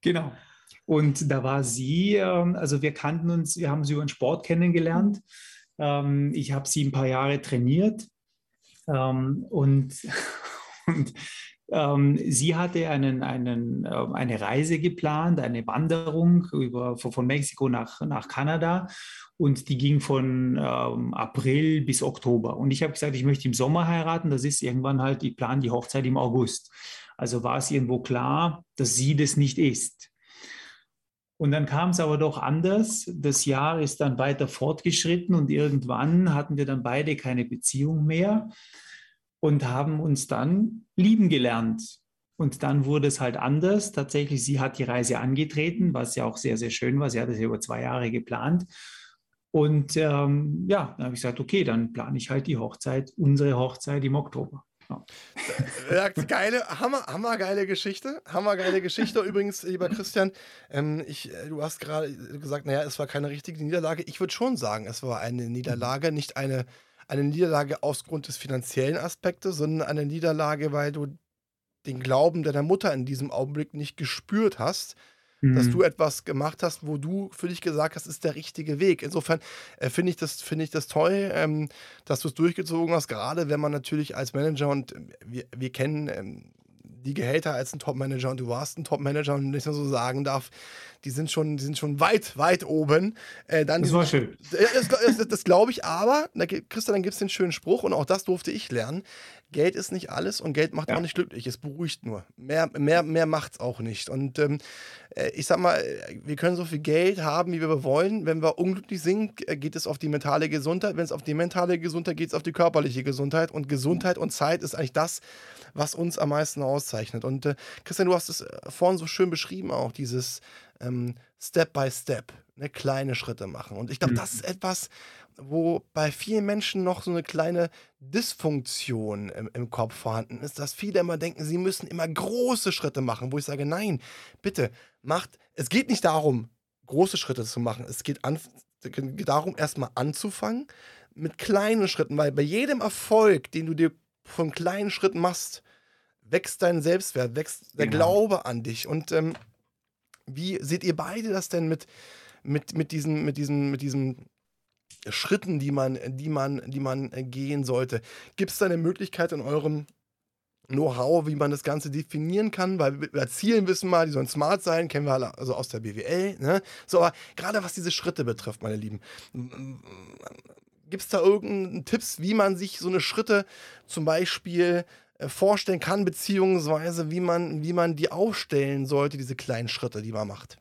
Genau. Und da war sie, ähm, also wir kannten uns, wir haben sie über den Sport kennengelernt. Ähm, ich habe sie ein paar Jahre trainiert ähm, und, (laughs) und sie hatte einen, einen, eine Reise geplant, eine Wanderung über, von Mexiko nach, nach Kanada und die ging von ähm, April bis Oktober. Und ich habe gesagt, ich möchte im Sommer heiraten. Das ist irgendwann halt, ich plane die Hochzeit im August. Also war es irgendwo klar, dass sie das nicht ist. Und dann kam es aber doch anders. Das Jahr ist dann weiter fortgeschritten und irgendwann hatten wir dann beide keine Beziehung mehr und haben uns dann lieben gelernt. Und dann wurde es halt anders. Tatsächlich, sie hat die Reise angetreten, was ja auch sehr, sehr schön war. Sie hat es ja über zwei Jahre geplant. Und ähm, ja, dann habe ich gesagt, okay, dann plane ich halt die Hochzeit, unsere Hochzeit im Oktober. Geile, hammer, hammergeile Geschichte. Hammergeile Geschichte. Übrigens, lieber Christian, ähm, ich, äh, du hast gerade gesagt, naja, es war keine richtige Niederlage. Ich würde schon sagen, es war eine Niederlage, nicht eine, eine Niederlage aus Grund des finanziellen Aspektes, sondern eine Niederlage, weil du den Glauben deiner Mutter in diesem Augenblick nicht gespürt hast dass du mhm. etwas gemacht hast, wo du für dich gesagt hast, ist der richtige Weg. Insofern äh, finde ich, das, find ich das toll, ähm, dass du es durchgezogen hast, gerade wenn man natürlich als Manager und äh, wir, wir kennen ähm, die Gehälter als ein Top-Manager und du warst ein Top-Manager und nicht nur so sagen darf, die sind schon, die sind schon weit, weit oben. Äh, dann das war schön. Das, das, das glaube ich, aber, da, Christian, dann gibt es den schönen Spruch und auch das durfte ich lernen. Geld ist nicht alles und Geld macht ja. auch nicht glücklich. Es beruhigt nur. Mehr, mehr, mehr macht es auch nicht. Und ähm, äh, ich sag mal, wir können so viel Geld haben, wie wir wollen. Wenn wir unglücklich sind, äh, geht es auf die mentale Gesundheit. Wenn es auf die mentale Gesundheit geht, es auf die körperliche Gesundheit. Und Gesundheit und Zeit ist eigentlich das, was uns am meisten auszeichnet. Und äh, Christian, du hast es äh, vorhin so schön beschrieben, auch dieses ähm, Step by Step, ne, kleine Schritte machen. Und ich glaube, mhm. das ist etwas, wo bei vielen Menschen noch so eine kleine Dysfunktion im, im, Kopf vorhanden ist, dass viele immer denken, sie müssen immer große Schritte machen, wo ich sage, nein, bitte, macht, es geht nicht darum, große Schritte zu machen, es geht, an, geht darum, erstmal anzufangen mit kleinen Schritten, weil bei jedem Erfolg, den du dir von kleinen Schritten machst, wächst dein Selbstwert, wächst der genau. Glaube an dich und ähm, wie seht ihr beide das denn mit, mit, mit, diesen, mit, diesen, mit diesen Schritten, die man, die man, die man gehen sollte? Gibt es da eine Möglichkeit in eurem Know-how, wie man das Ganze definieren kann, weil wir erzielen wissen mal, die sollen smart sein, kennen wir alle also aus der BWL. Ne? So, aber gerade was diese Schritte betrifft, meine Lieben, Gibt es da irgendeinen Tipps, wie man sich so eine Schritte zum Beispiel vorstellen kann, beziehungsweise wie man, wie man die aufstellen sollte, diese kleinen Schritte, die man macht?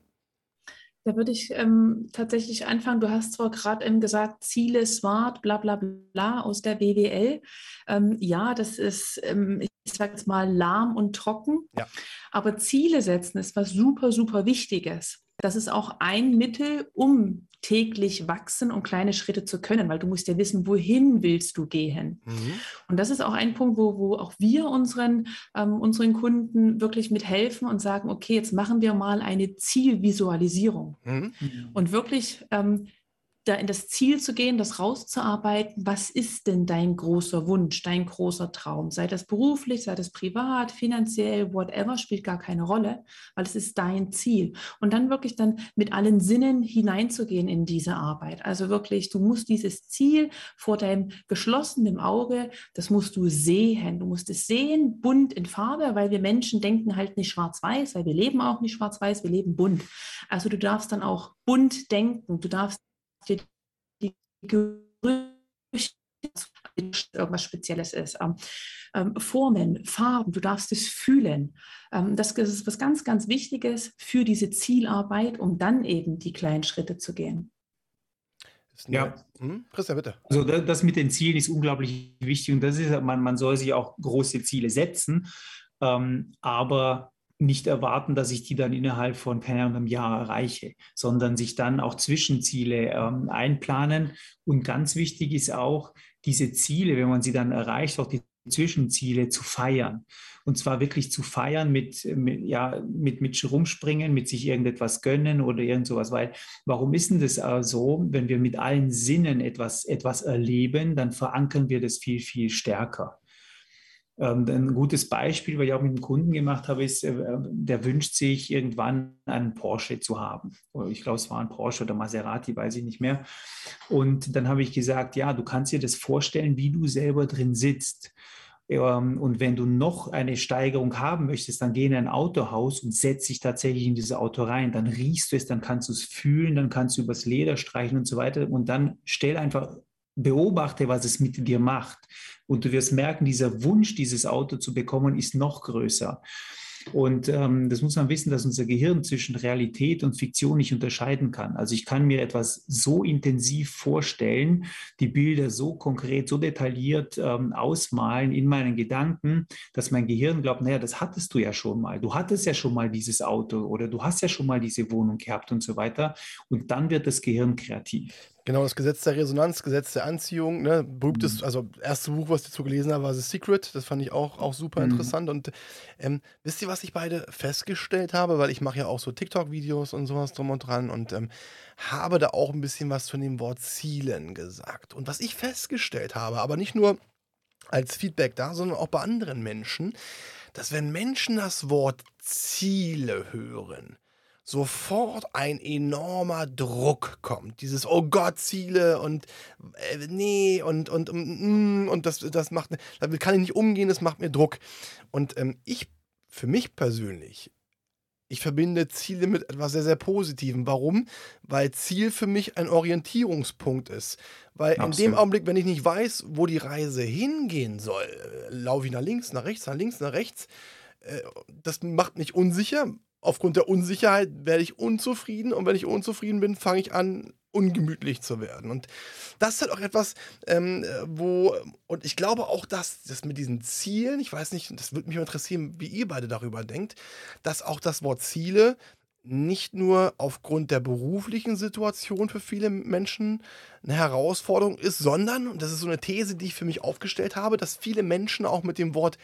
Da würde ich ähm, tatsächlich anfangen. Du hast zwar gerade ähm, gesagt, Ziele, Smart, bla bla bla aus der BWL. Ähm, ja, das ist, ähm, ich sage jetzt mal, lahm und trocken. Ja. Aber Ziele setzen ist was super, super Wichtiges. Das ist auch ein Mittel, um täglich wachsen und kleine Schritte zu können, weil du musst ja wissen, wohin willst du gehen. Mhm. Und das ist auch ein Punkt, wo, wo auch wir unseren, ähm, unseren Kunden wirklich mithelfen und sagen, okay, jetzt machen wir mal eine Zielvisualisierung mhm. und wirklich ähm, da in das Ziel zu gehen, das rauszuarbeiten, was ist denn dein großer Wunsch, dein großer Traum? Sei das beruflich, sei das privat, finanziell, whatever, spielt gar keine Rolle, weil es ist dein Ziel. Und dann wirklich dann mit allen Sinnen hineinzugehen in diese Arbeit. Also wirklich, du musst dieses Ziel vor deinem geschlossenen Auge, das musst du sehen. Du musst es sehen, bunt in Farbe, weil wir Menschen denken halt nicht schwarz-weiß, weil wir leben auch nicht schwarz-weiß, wir leben bunt. Also du darfst dann auch bunt denken. Du darfst dir die Gerüche irgendwas Spezielles ist. Ähm, ähm, Formen, Farben, du darfst es fühlen. Ähm, das ist was ganz, ganz Wichtiges für diese Zielarbeit, um dann eben die kleinen Schritte zu gehen. Ja, hm? Christian, bitte. Also das mit den Zielen ist unglaublich wichtig und das ist, man, man soll sich auch große Ziele setzen, ähm, aber nicht erwarten, dass ich die dann innerhalb von, keine Ahnung, einem Jahr erreiche, sondern sich dann auch Zwischenziele ähm, einplanen. Und ganz wichtig ist auch, diese Ziele, wenn man sie dann erreicht, auch die Zwischenziele zu feiern. Und zwar wirklich zu feiern mit, mit, ja, mit, mit Rumspringen, mit sich irgendetwas gönnen oder irgend sowas. Weil, warum ist denn das äh, so? Wenn wir mit allen Sinnen etwas, etwas erleben, dann verankern wir das viel, viel stärker. Ähm, ein gutes Beispiel, was ich auch mit einem Kunden gemacht habe, ist, äh, der wünscht sich irgendwann einen Porsche zu haben. Ich glaube, es war ein Porsche oder Maserati, weiß ich nicht mehr. Und dann habe ich gesagt, ja, du kannst dir das vorstellen, wie du selber drin sitzt. Ähm, und wenn du noch eine Steigerung haben möchtest, dann geh in ein Autohaus und setz dich tatsächlich in dieses Auto rein. Dann riechst du es, dann kannst du es fühlen, dann kannst du übers Leder streichen und so weiter. Und dann stell einfach beobachte, was es mit dir macht. Und du wirst merken, dieser Wunsch, dieses Auto zu bekommen, ist noch größer. Und ähm, das muss man wissen, dass unser Gehirn zwischen Realität und Fiktion nicht unterscheiden kann. Also ich kann mir etwas so intensiv vorstellen, die Bilder so konkret, so detailliert ähm, ausmalen in meinen Gedanken, dass mein Gehirn glaubt, naja, das hattest du ja schon mal. Du hattest ja schon mal dieses Auto oder du hast ja schon mal diese Wohnung gehabt und so weiter. Und dann wird das Gehirn kreativ. Genau, das Gesetz der Resonanz, Gesetz der Anziehung, ne? Berühmtes, mhm. also erste Buch, was ich dazu gelesen habe, war The Secret. Das fand ich auch, auch super mhm. interessant. Und ähm, wisst ihr, was ich beide festgestellt habe? Weil ich mache ja auch so TikTok-Videos und sowas drum und dran und ähm, habe da auch ein bisschen was von dem Wort Zielen gesagt. Und was ich festgestellt habe, aber nicht nur als Feedback da, sondern auch bei anderen Menschen, dass wenn Menschen das Wort Ziele hören, sofort ein enormer Druck kommt. Dieses, oh Gott, Ziele und äh, nee und, und, mm, und das, das macht, damit kann ich nicht umgehen, das macht mir Druck. Und ähm, ich, für mich persönlich, ich verbinde Ziele mit etwas sehr, sehr Positivem. Warum? Weil Ziel für mich ein Orientierungspunkt ist. Weil Absolut. in dem Augenblick, wenn ich nicht weiß, wo die Reise hingehen soll, äh, laufe ich nach links, nach rechts, nach links, nach rechts. Äh, das macht mich unsicher, aufgrund der Unsicherheit werde ich unzufrieden und wenn ich unzufrieden bin, fange ich an, ungemütlich zu werden. Und das ist halt auch etwas, ähm, wo, und ich glaube auch, dass das mit diesen Zielen, ich weiß nicht, das würde mich interessieren, wie ihr beide darüber denkt, dass auch das Wort Ziele nicht nur aufgrund der beruflichen Situation für viele Menschen eine Herausforderung ist, sondern, und das ist so eine These, die ich für mich aufgestellt habe, dass viele Menschen auch mit dem Wort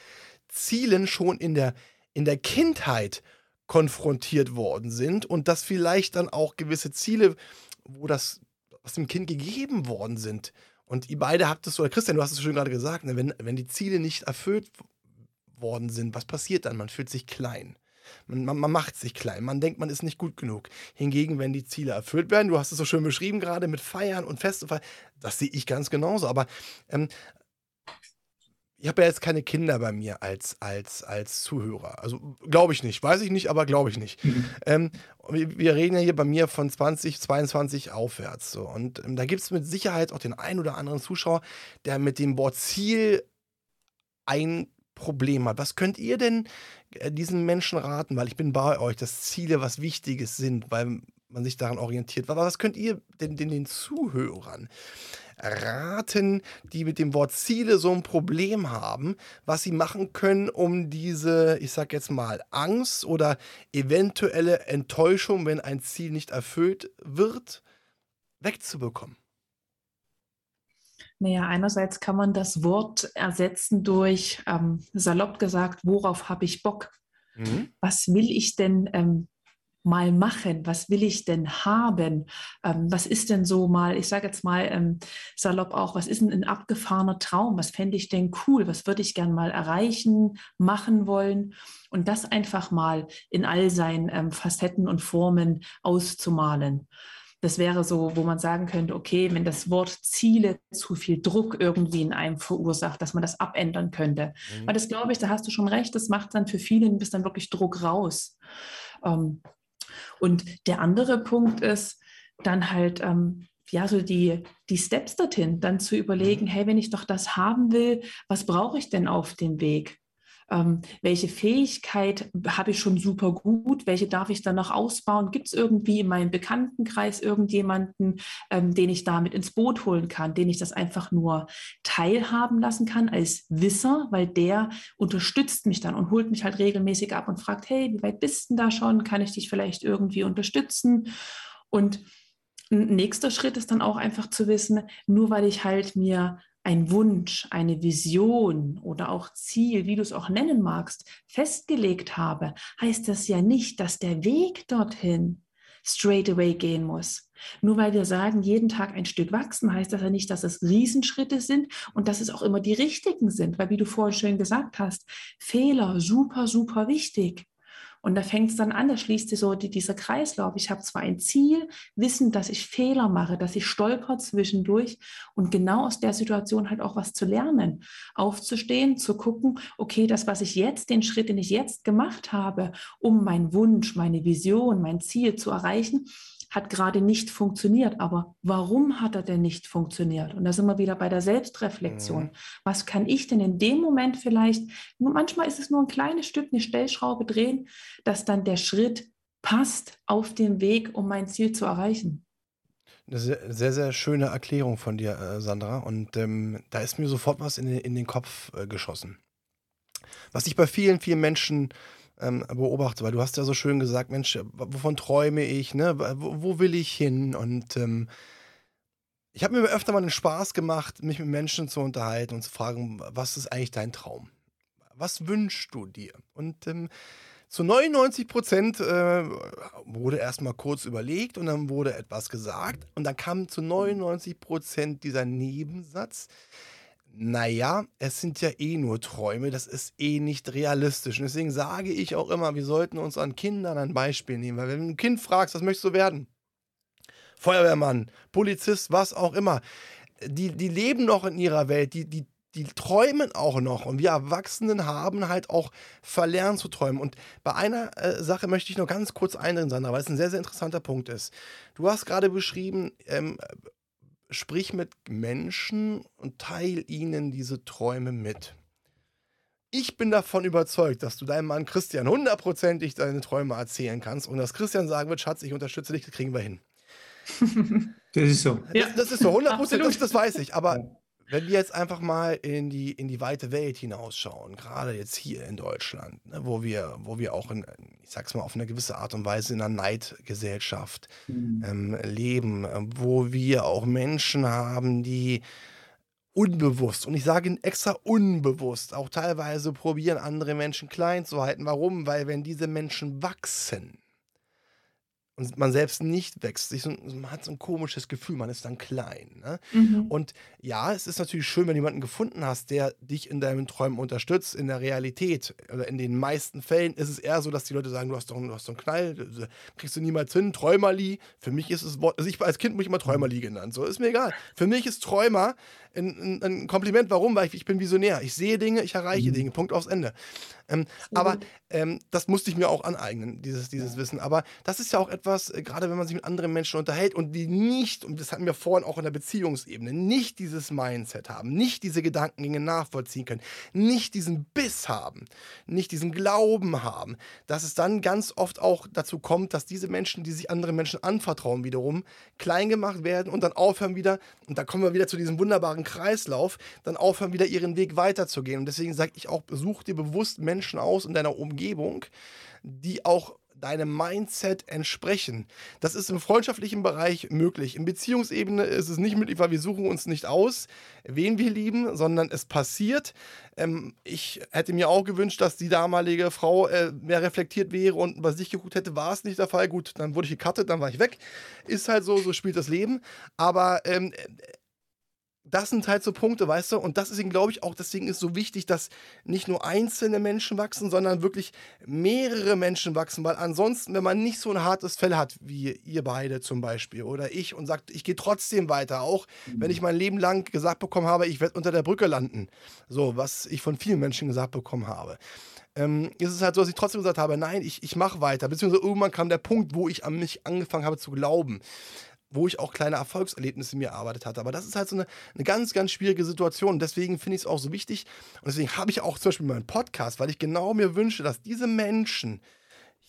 Zielen schon in der, in der Kindheit konfrontiert worden sind und dass vielleicht dann auch gewisse Ziele, wo das aus dem Kind gegeben worden sind. Und ihr beide habt es, oder Christian, du hast es schon gerade gesagt, ne, wenn, wenn die Ziele nicht erfüllt worden sind, was passiert dann? Man fühlt sich klein. Man, man, man, macht sich klein. Man denkt, man ist nicht gut genug. Hingegen, wenn die Ziele erfüllt werden, du hast es so schön beschrieben gerade mit Feiern und Festen, das sehe ich ganz genauso. Aber ähm, ich habe ja jetzt keine Kinder bei mir als, als, als Zuhörer. Also glaube ich nicht, weiß ich nicht, aber glaube ich nicht. Mhm. Ähm, wir reden ja hier bei mir von 20, 22 aufwärts. So. Und ähm, da gibt es mit Sicherheit auch den einen oder anderen Zuschauer, der mit dem Wort Ziel ein Problem hat. Was könnt ihr denn äh, diesen Menschen raten? Weil ich bin bei euch, dass Ziele was Wichtiges sind, weil man sich daran orientiert. Aber was könnt ihr denn den, den Zuhörern raten, die mit dem Wort Ziele so ein Problem haben, was sie machen können, um diese, ich sag jetzt mal, Angst oder eventuelle Enttäuschung, wenn ein Ziel nicht erfüllt wird, wegzubekommen? Naja, einerseits kann man das Wort ersetzen durch, ähm, salopp gesagt, worauf habe ich Bock? Mhm. Was will ich denn ähm, mal machen? Was will ich denn haben? Ähm, was ist denn so mal, ich sage jetzt mal ähm, salopp auch, was ist denn ein abgefahrener Traum? Was fände ich denn cool? Was würde ich gern mal erreichen, machen wollen? Und das einfach mal in all seinen ähm, Facetten und Formen auszumalen. Das wäre so, wo man sagen könnte, okay, wenn das Wort Ziele zu viel Druck irgendwie in einem verursacht, dass man das abändern könnte. Mhm. Weil das glaube ich, da hast du schon recht, das macht dann für viele bis dann wirklich Druck raus. Ähm, und der andere Punkt ist dann halt, ähm, ja, so die, die Steps dorthin, dann zu überlegen, mhm. hey, wenn ich doch das haben will, was brauche ich denn auf dem Weg? Ähm, welche Fähigkeit habe ich schon super gut? Welche darf ich dann noch ausbauen? Gibt es irgendwie in meinem Bekanntenkreis irgendjemanden, ähm, den ich damit ins Boot holen kann, den ich das einfach nur teilhaben lassen kann als Wisser, weil der unterstützt mich dann und holt mich halt regelmäßig ab und fragt, hey, wie weit bist du da schon? Kann ich dich vielleicht irgendwie unterstützen? Und ein nächster Schritt ist dann auch einfach zu wissen, nur weil ich halt mir ein Wunsch, eine Vision oder auch Ziel, wie du es auch nennen magst, festgelegt habe, heißt das ja nicht, dass der Weg dorthin straight away gehen muss. Nur weil wir sagen, jeden Tag ein Stück wachsen, heißt das ja nicht, dass es Riesenschritte sind und dass es auch immer die richtigen sind, weil wie du vorhin schön gesagt hast, Fehler super, super wichtig. Und da fängt es dann an, da schließt sich so die, dieser Kreislauf. Ich habe zwar ein Ziel, wissen, dass ich Fehler mache, dass ich stolper zwischendurch und genau aus der Situation halt auch was zu lernen. Aufzustehen, zu gucken, okay, das, was ich jetzt, den Schritt, den ich jetzt gemacht habe, um meinen Wunsch, meine Vision, mein Ziel zu erreichen, hat gerade nicht funktioniert. Aber warum hat er denn nicht funktioniert? Und da sind wir wieder bei der Selbstreflexion. Mhm. Was kann ich denn in dem Moment vielleicht, manchmal ist es nur ein kleines Stück, eine Stellschraube drehen, dass dann der Schritt passt auf dem Weg, um mein Ziel zu erreichen. Eine sehr, sehr, sehr schöne Erklärung von dir, äh, Sandra. Und ähm, da ist mir sofort was in den, in den Kopf äh, geschossen. Was ich bei vielen, vielen Menschen ähm, beobachte, weil du hast ja so schön gesagt, Mensch, wovon träume ich, ne? wo, wo will ich hin? Und ähm, ich habe mir öfter mal den Spaß gemacht, mich mit Menschen zu unterhalten und zu fragen, was ist eigentlich dein Traum? Was wünschst du dir? Und ähm, zu 99 Prozent äh, wurde erstmal kurz überlegt und dann wurde etwas gesagt und dann kam zu 99 Prozent dieser Nebensatz, naja, es sind ja eh nur Träume, das ist eh nicht realistisch. Und deswegen sage ich auch immer, wir sollten uns an Kindern ein Beispiel nehmen, weil wenn du ein Kind fragst, was möchtest du werden? Feuerwehrmann, Polizist, was auch immer. Die, die leben noch in ihrer Welt, die, die, die träumen auch noch. Und wir Erwachsenen haben halt auch verlernt zu träumen. Und bei einer äh, Sache möchte ich noch ganz kurz eindringen, Sandra, weil es ein sehr, sehr interessanter Punkt ist. Du hast gerade beschrieben, ähm, sprich mit Menschen und teil ihnen diese Träume mit. Ich bin davon überzeugt, dass du deinem Mann Christian hundertprozentig deine Träume erzählen kannst und dass Christian sagen wird, Schatz, ich unterstütze dich, das kriegen wir hin. (laughs) Das ist so. Ja. Das, das ist so, hundertprozentig, das, das weiß ich. Aber wenn wir jetzt einfach mal in die, in die weite Welt hinausschauen, gerade jetzt hier in Deutschland, ne, wo, wir, wo wir auch, in, ich sag's mal, auf eine gewisse Art und Weise in einer Neidgesellschaft mhm. ähm, leben, wo wir auch Menschen haben, die unbewusst, und ich sage extra unbewusst, auch teilweise probieren, andere Menschen klein zu halten. Warum? Weil wenn diese Menschen wachsen, und man selbst nicht wächst. So, man hat so ein komisches Gefühl, man ist dann klein. Ne? Mhm. Und ja, es ist natürlich schön, wenn du jemanden gefunden hast, der dich in deinen Träumen unterstützt. In der Realität oder in den meisten Fällen ist es eher so, dass die Leute sagen, du hast doch, du hast doch einen Knall, kriegst du niemals hin, Träumerli. Für mich ist es Wort, also ich als Kind muss ich immer Träumerli genannt. So ist mir egal. Für mich ist Träumer ein, ein, ein Kompliment. Warum? Weil ich, ich bin Visionär. Ich sehe Dinge, ich erreiche mhm. Dinge. Punkt aufs Ende. Ähm, aber ähm, das musste ich mir auch aneignen, dieses, dieses Wissen. Aber das ist ja auch etwas, äh, gerade wenn man sich mit anderen Menschen unterhält und die nicht, und das hatten wir vorhin auch in der Beziehungsebene, nicht dieses Mindset haben, nicht diese Gedankengänge nachvollziehen können, nicht diesen Biss haben, nicht diesen Glauben haben, dass es dann ganz oft auch dazu kommt, dass diese Menschen, die sich anderen Menschen anvertrauen, wiederum klein gemacht werden und dann aufhören wieder, und da kommen wir wieder zu diesem wunderbaren Kreislauf, dann aufhören wieder ihren Weg weiterzugehen. Und deswegen sage ich auch, such dir bewusst Menschen, Menschen aus in deiner Umgebung, die auch deinem Mindset entsprechen. Das ist im freundschaftlichen Bereich möglich. In Beziehungsebene ist es nicht möglich, weil wir suchen uns nicht aus, wen wir lieben, sondern es passiert. Ähm, ich hätte mir auch gewünscht, dass die damalige Frau äh, mehr reflektiert wäre und bei sich geguckt hätte, war es nicht der Fall. Gut, dann wurde ich gecuttet, dann war ich weg. Ist halt so, so spielt das Leben. Aber ähm, das sind halt so Punkte, weißt du, und das ist eben, glaube ich, auch, deswegen ist so wichtig, dass nicht nur einzelne Menschen wachsen, sondern wirklich mehrere Menschen wachsen, weil ansonsten, wenn man nicht so ein hartes Fell hat, wie ihr beide zum Beispiel oder ich und sagt, ich gehe trotzdem weiter, auch mhm. wenn ich mein Leben lang gesagt bekommen habe, ich werde unter der Brücke landen, so, was ich von vielen Menschen gesagt bekommen habe. Ähm, ist es halt so, dass ich trotzdem gesagt habe, nein, ich, ich mache weiter. Beziehungsweise irgendwann kam der Punkt, wo ich an mich angefangen habe zu glauben wo ich auch kleine Erfolgserlebnisse mir erarbeitet hatte. Aber das ist halt so eine, eine ganz, ganz schwierige Situation. deswegen finde ich es auch so wichtig. Und deswegen habe ich auch zum Beispiel meinen Podcast, weil ich genau mir wünsche, dass diese Menschen,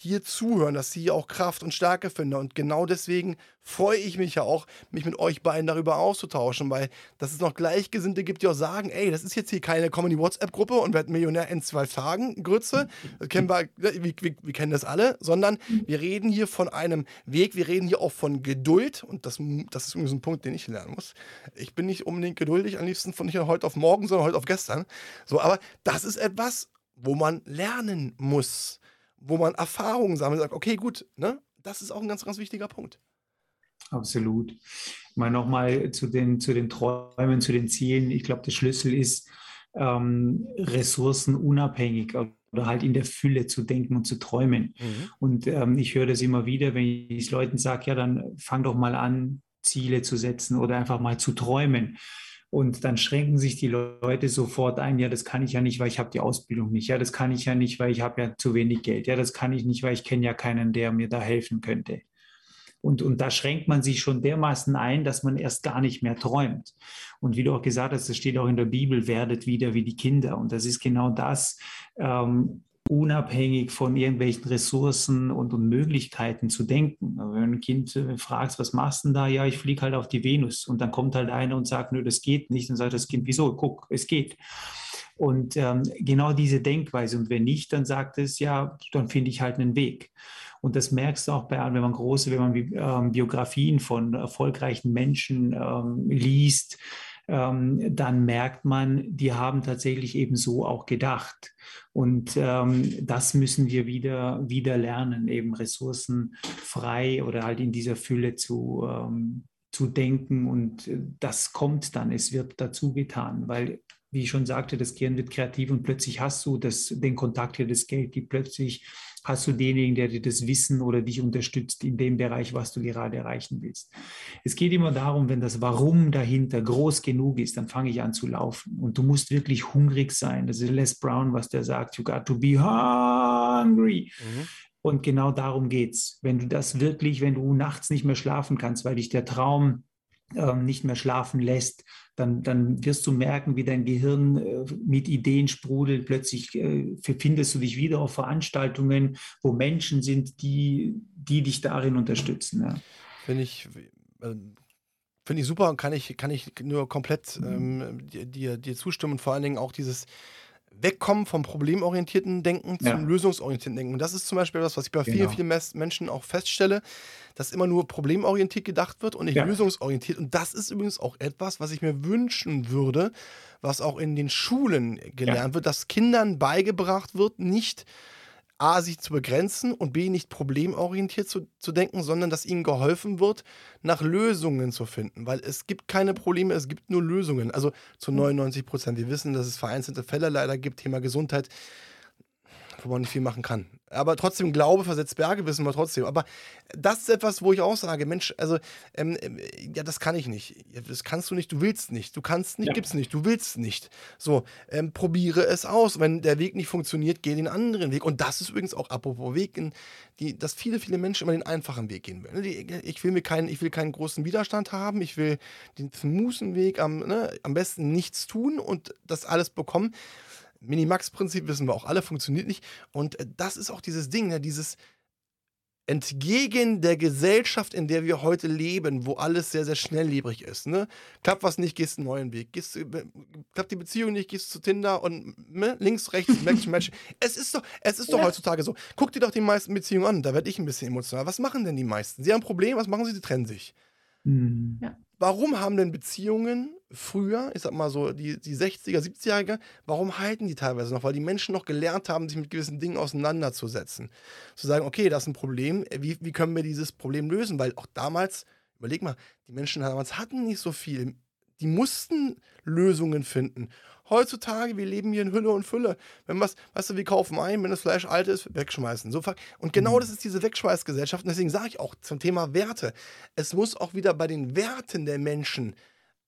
hier zuhören, dass sie auch Kraft und Stärke finden. Und genau deswegen freue ich mich ja auch, mich mit euch beiden darüber auszutauschen, weil dass es noch Gleichgesinnte gibt, die auch sagen, ey, das ist jetzt hier keine Comedy-WhatsApp-Gruppe und wird Millionär in zwei Tagen, Grütze. Kennen wir, wir, wir, wir, kennen das alle, sondern wir reden hier von einem Weg, wir reden hier auch von Geduld und das, das ist übrigens ein Punkt, den ich lernen muss. Ich bin nicht unbedingt geduldig, am liebsten von nicht heute auf morgen, sondern heute auf gestern. So, aber das ist etwas, wo man lernen muss wo man Erfahrungen sammelt und sagt, okay, gut, ne? Das ist auch ein ganz, ganz wichtiger Punkt. Absolut. Mal nochmal zu den, zu den Träumen, zu den Zielen. Ich glaube, der Schlüssel ist, ähm, ressourcenunabhängig oder halt in der Fülle zu denken und zu träumen. Mhm. Und ähm, ich höre das immer wieder, wenn ich Leuten sage, ja, dann fang doch mal an, Ziele zu setzen oder einfach mal zu träumen. Und dann schränken sich die Leute sofort ein, ja, das kann ich ja nicht, weil ich habe die Ausbildung nicht. Ja, das kann ich ja nicht, weil ich habe ja zu wenig Geld. Ja, das kann ich nicht, weil ich kenne ja keinen, der mir da helfen könnte. Und, und da schränkt man sich schon dermaßen ein, dass man erst gar nicht mehr träumt. Und wie du auch gesagt hast, das steht auch in der Bibel, werdet wieder wie die Kinder. Und das ist genau das. Ähm, unabhängig von irgendwelchen Ressourcen und, und Möglichkeiten zu denken. Aber wenn ein Kind äh, fragt, was machst du denn da? Ja, ich fliege halt auf die Venus. Und dann kommt halt einer und sagt, nö, das geht nicht. Und sagt das Kind, wieso? Guck, es geht. Und ähm, genau diese Denkweise. Und wenn nicht, dann sagt es, ja, dann finde ich halt einen Weg. Und das merkst du auch bei, wenn man große, wenn man ähm, Biografien von erfolgreichen Menschen ähm, liest, ähm, dann merkt man, die haben tatsächlich eben so auch gedacht. Und ähm, das müssen wir wieder, wieder lernen, eben Ressourcen frei oder halt in dieser Fülle zu, ähm, zu denken. Und äh, das kommt dann, es wird dazu getan, weil wie ich schon sagte, das Gehirn wird kreativ und plötzlich hast du das, den Kontakt hier, das Geld gibt plötzlich hast du denjenigen, der dir das Wissen oder dich unterstützt in dem Bereich, was du gerade erreichen willst. Es geht immer darum, wenn das Warum dahinter groß genug ist, dann fange ich an zu laufen. Und du musst wirklich hungrig sein. Das ist Les Brown, was der sagt. You got to be hungry. Mhm. Und genau darum geht's. Wenn du das wirklich, wenn du nachts nicht mehr schlafen kannst, weil dich der Traum nicht mehr schlafen lässt, dann, dann wirst du merken, wie dein Gehirn äh, mit Ideen sprudelt. Plötzlich äh, findest du dich wieder auf Veranstaltungen, wo Menschen sind, die, die dich darin unterstützen. Ja. Finde ich, äh, Finde ich super und kann ich, kann ich nur komplett mhm. ähm, dir, dir zustimmen. Und vor allen Dingen auch dieses, wegkommen vom problemorientierten Denken zum ja. lösungsorientierten Denken. Und das ist zum Beispiel etwas, was ich bei genau. vielen, vielen Menschen auch feststelle, dass immer nur problemorientiert gedacht wird und nicht ja. lösungsorientiert. Und das ist übrigens auch etwas, was ich mir wünschen würde, was auch in den Schulen gelernt ja. wird, dass Kindern beigebracht wird, nicht A, sich zu begrenzen und B, nicht problemorientiert zu, zu denken, sondern dass ihnen geholfen wird, nach Lösungen zu finden. Weil es gibt keine Probleme, es gibt nur Lösungen. Also zu 99 Prozent. Wir wissen, dass es vereinzelte Fälle leider gibt, Thema Gesundheit wo man nicht viel machen kann. Aber trotzdem, Glaube versetzt Berge, wissen wir trotzdem. Aber das ist etwas, wo ich auch sage, Mensch, also, ähm, ähm ja, das kann ich nicht. Das kannst du nicht, du willst nicht. Du kannst nicht, ja. gibt's nicht, du willst nicht. So, ähm, probiere es aus. Wenn der Weg nicht funktioniert, geh den anderen Weg. Und das ist übrigens auch, apropos Weg, in die, dass viele, viele Menschen immer den einfachen Weg gehen wollen. Ich will mir keinen, ich will keinen großen Widerstand haben. Ich will den smoothen Weg am, ne, am besten nichts tun und das alles bekommen. Minimax-Prinzip wissen wir auch alle, funktioniert nicht. Und äh, das ist auch dieses Ding, ne, dieses entgegen der Gesellschaft, in der wir heute leben, wo alles sehr, sehr schnelllebig ist. Ne? Klappt was nicht, gehst einen neuen Weg. Gehst, äh, klappt die Beziehung nicht, gehst zu Tinder und ne? links, rechts, Match, Match. (laughs) Es ist doch, es ist doch ja. heutzutage so. Guck dir doch die meisten Beziehungen an, da werde ich ein bisschen emotional. Was machen denn die meisten? Sie haben ein Problem, was machen sie? Sie trennen sich. Mhm. Ja. Warum haben denn Beziehungen früher, ich sag mal so die, die 60er, 70er, warum halten die teilweise noch? Weil die Menschen noch gelernt haben, sich mit gewissen Dingen auseinanderzusetzen. Zu sagen, okay, das ist ein Problem, wie, wie können wir dieses Problem lösen? Weil auch damals, überleg mal, die Menschen damals hatten nicht so viel. Die mussten Lösungen finden. Heutzutage, wir leben hier in Hülle und Fülle. Wenn was, weißt du, wir kaufen ein, wenn das Fleisch alt ist, wegschmeißen. So, und genau mhm. das ist diese Wegschmeißgesellschaft. Und deswegen sage ich auch zum Thema Werte. Es muss auch wieder bei den Werten der Menschen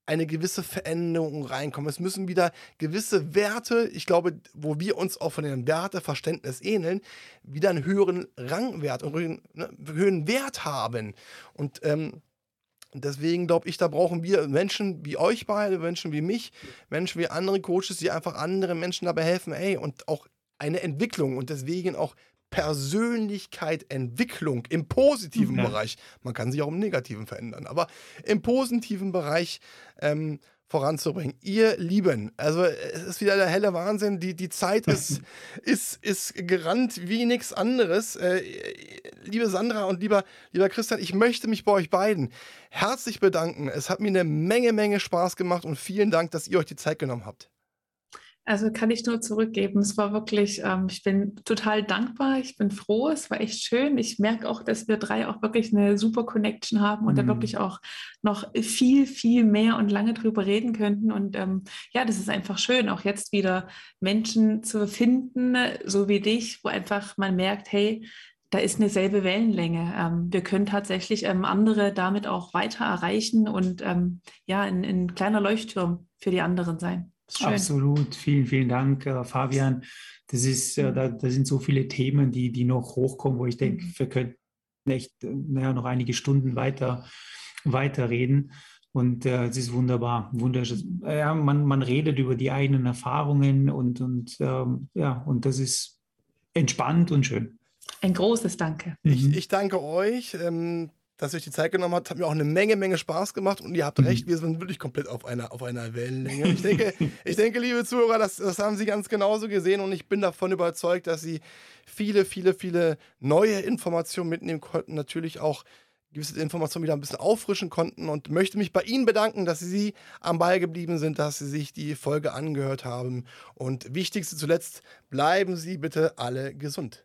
eine gewisse Veränderung reinkommen. Es müssen wieder gewisse Werte, ich glaube, wo wir uns auch von dem Werteverständnis ähneln, wieder einen höheren Rangwert und einen ne, höheren Wert haben. Und ähm, deswegen glaube ich, da brauchen wir Menschen wie euch beide, Menschen wie mich, Menschen wie andere Coaches, die einfach anderen Menschen dabei helfen, ey, und auch eine Entwicklung und deswegen auch Persönlichkeit, Entwicklung im positiven ja. Bereich. Man kann sich auch im negativen verändern, aber im positiven Bereich ähm, voranzubringen. Ihr Lieben, also es ist wieder der helle Wahnsinn. Die, die Zeit ist, (laughs) ist, ist gerannt wie nichts anderes. Äh, liebe Sandra und lieber, lieber Christian, ich möchte mich bei euch beiden herzlich bedanken. Es hat mir eine Menge, Menge Spaß gemacht und vielen Dank, dass ihr euch die Zeit genommen habt. Also kann ich nur zurückgeben. Es war wirklich, ähm, ich bin total dankbar, ich bin froh, es war echt schön. Ich merke auch, dass wir drei auch wirklich eine super Connection haben und mhm. da wirklich auch noch viel, viel mehr und lange drüber reden könnten. Und ähm, ja, das ist einfach schön, auch jetzt wieder Menschen zu finden, so wie dich, wo einfach man merkt, hey, da ist eine selbe Wellenlänge. Ähm, wir können tatsächlich ähm, andere damit auch weiter erreichen und ähm, ja, ein, ein kleiner Leuchtturm für die anderen sein. Absolut, vielen, vielen Dank, äh, Fabian. Das ist, äh, da, da, sind so viele Themen, die, die noch hochkommen, wo ich denke, mhm. wir könnten echt äh, naja, noch einige Stunden weiter, weiter reden. Und äh, es ist wunderbar, wunderschön. Ja, man, man redet über die eigenen Erfahrungen und, und ähm, ja, und das ist entspannt und schön. Ein großes Danke. Ich, ich danke euch. Ähm dass ihr euch die Zeit genommen habt. Hat mir auch eine Menge, Menge Spaß gemacht und ihr habt mhm. recht, wir sind wirklich komplett auf einer, auf einer Wellenlänge. Ich denke, (laughs) ich denke, liebe Zuhörer, das, das haben Sie ganz genauso gesehen und ich bin davon überzeugt, dass Sie viele, viele, viele neue Informationen mitnehmen konnten. Natürlich auch gewisse Informationen wieder ein bisschen auffrischen konnten und möchte mich bei Ihnen bedanken, dass Sie am Ball geblieben sind, dass Sie sich die Folge angehört haben. Und wichtigste zuletzt, bleiben Sie bitte alle gesund.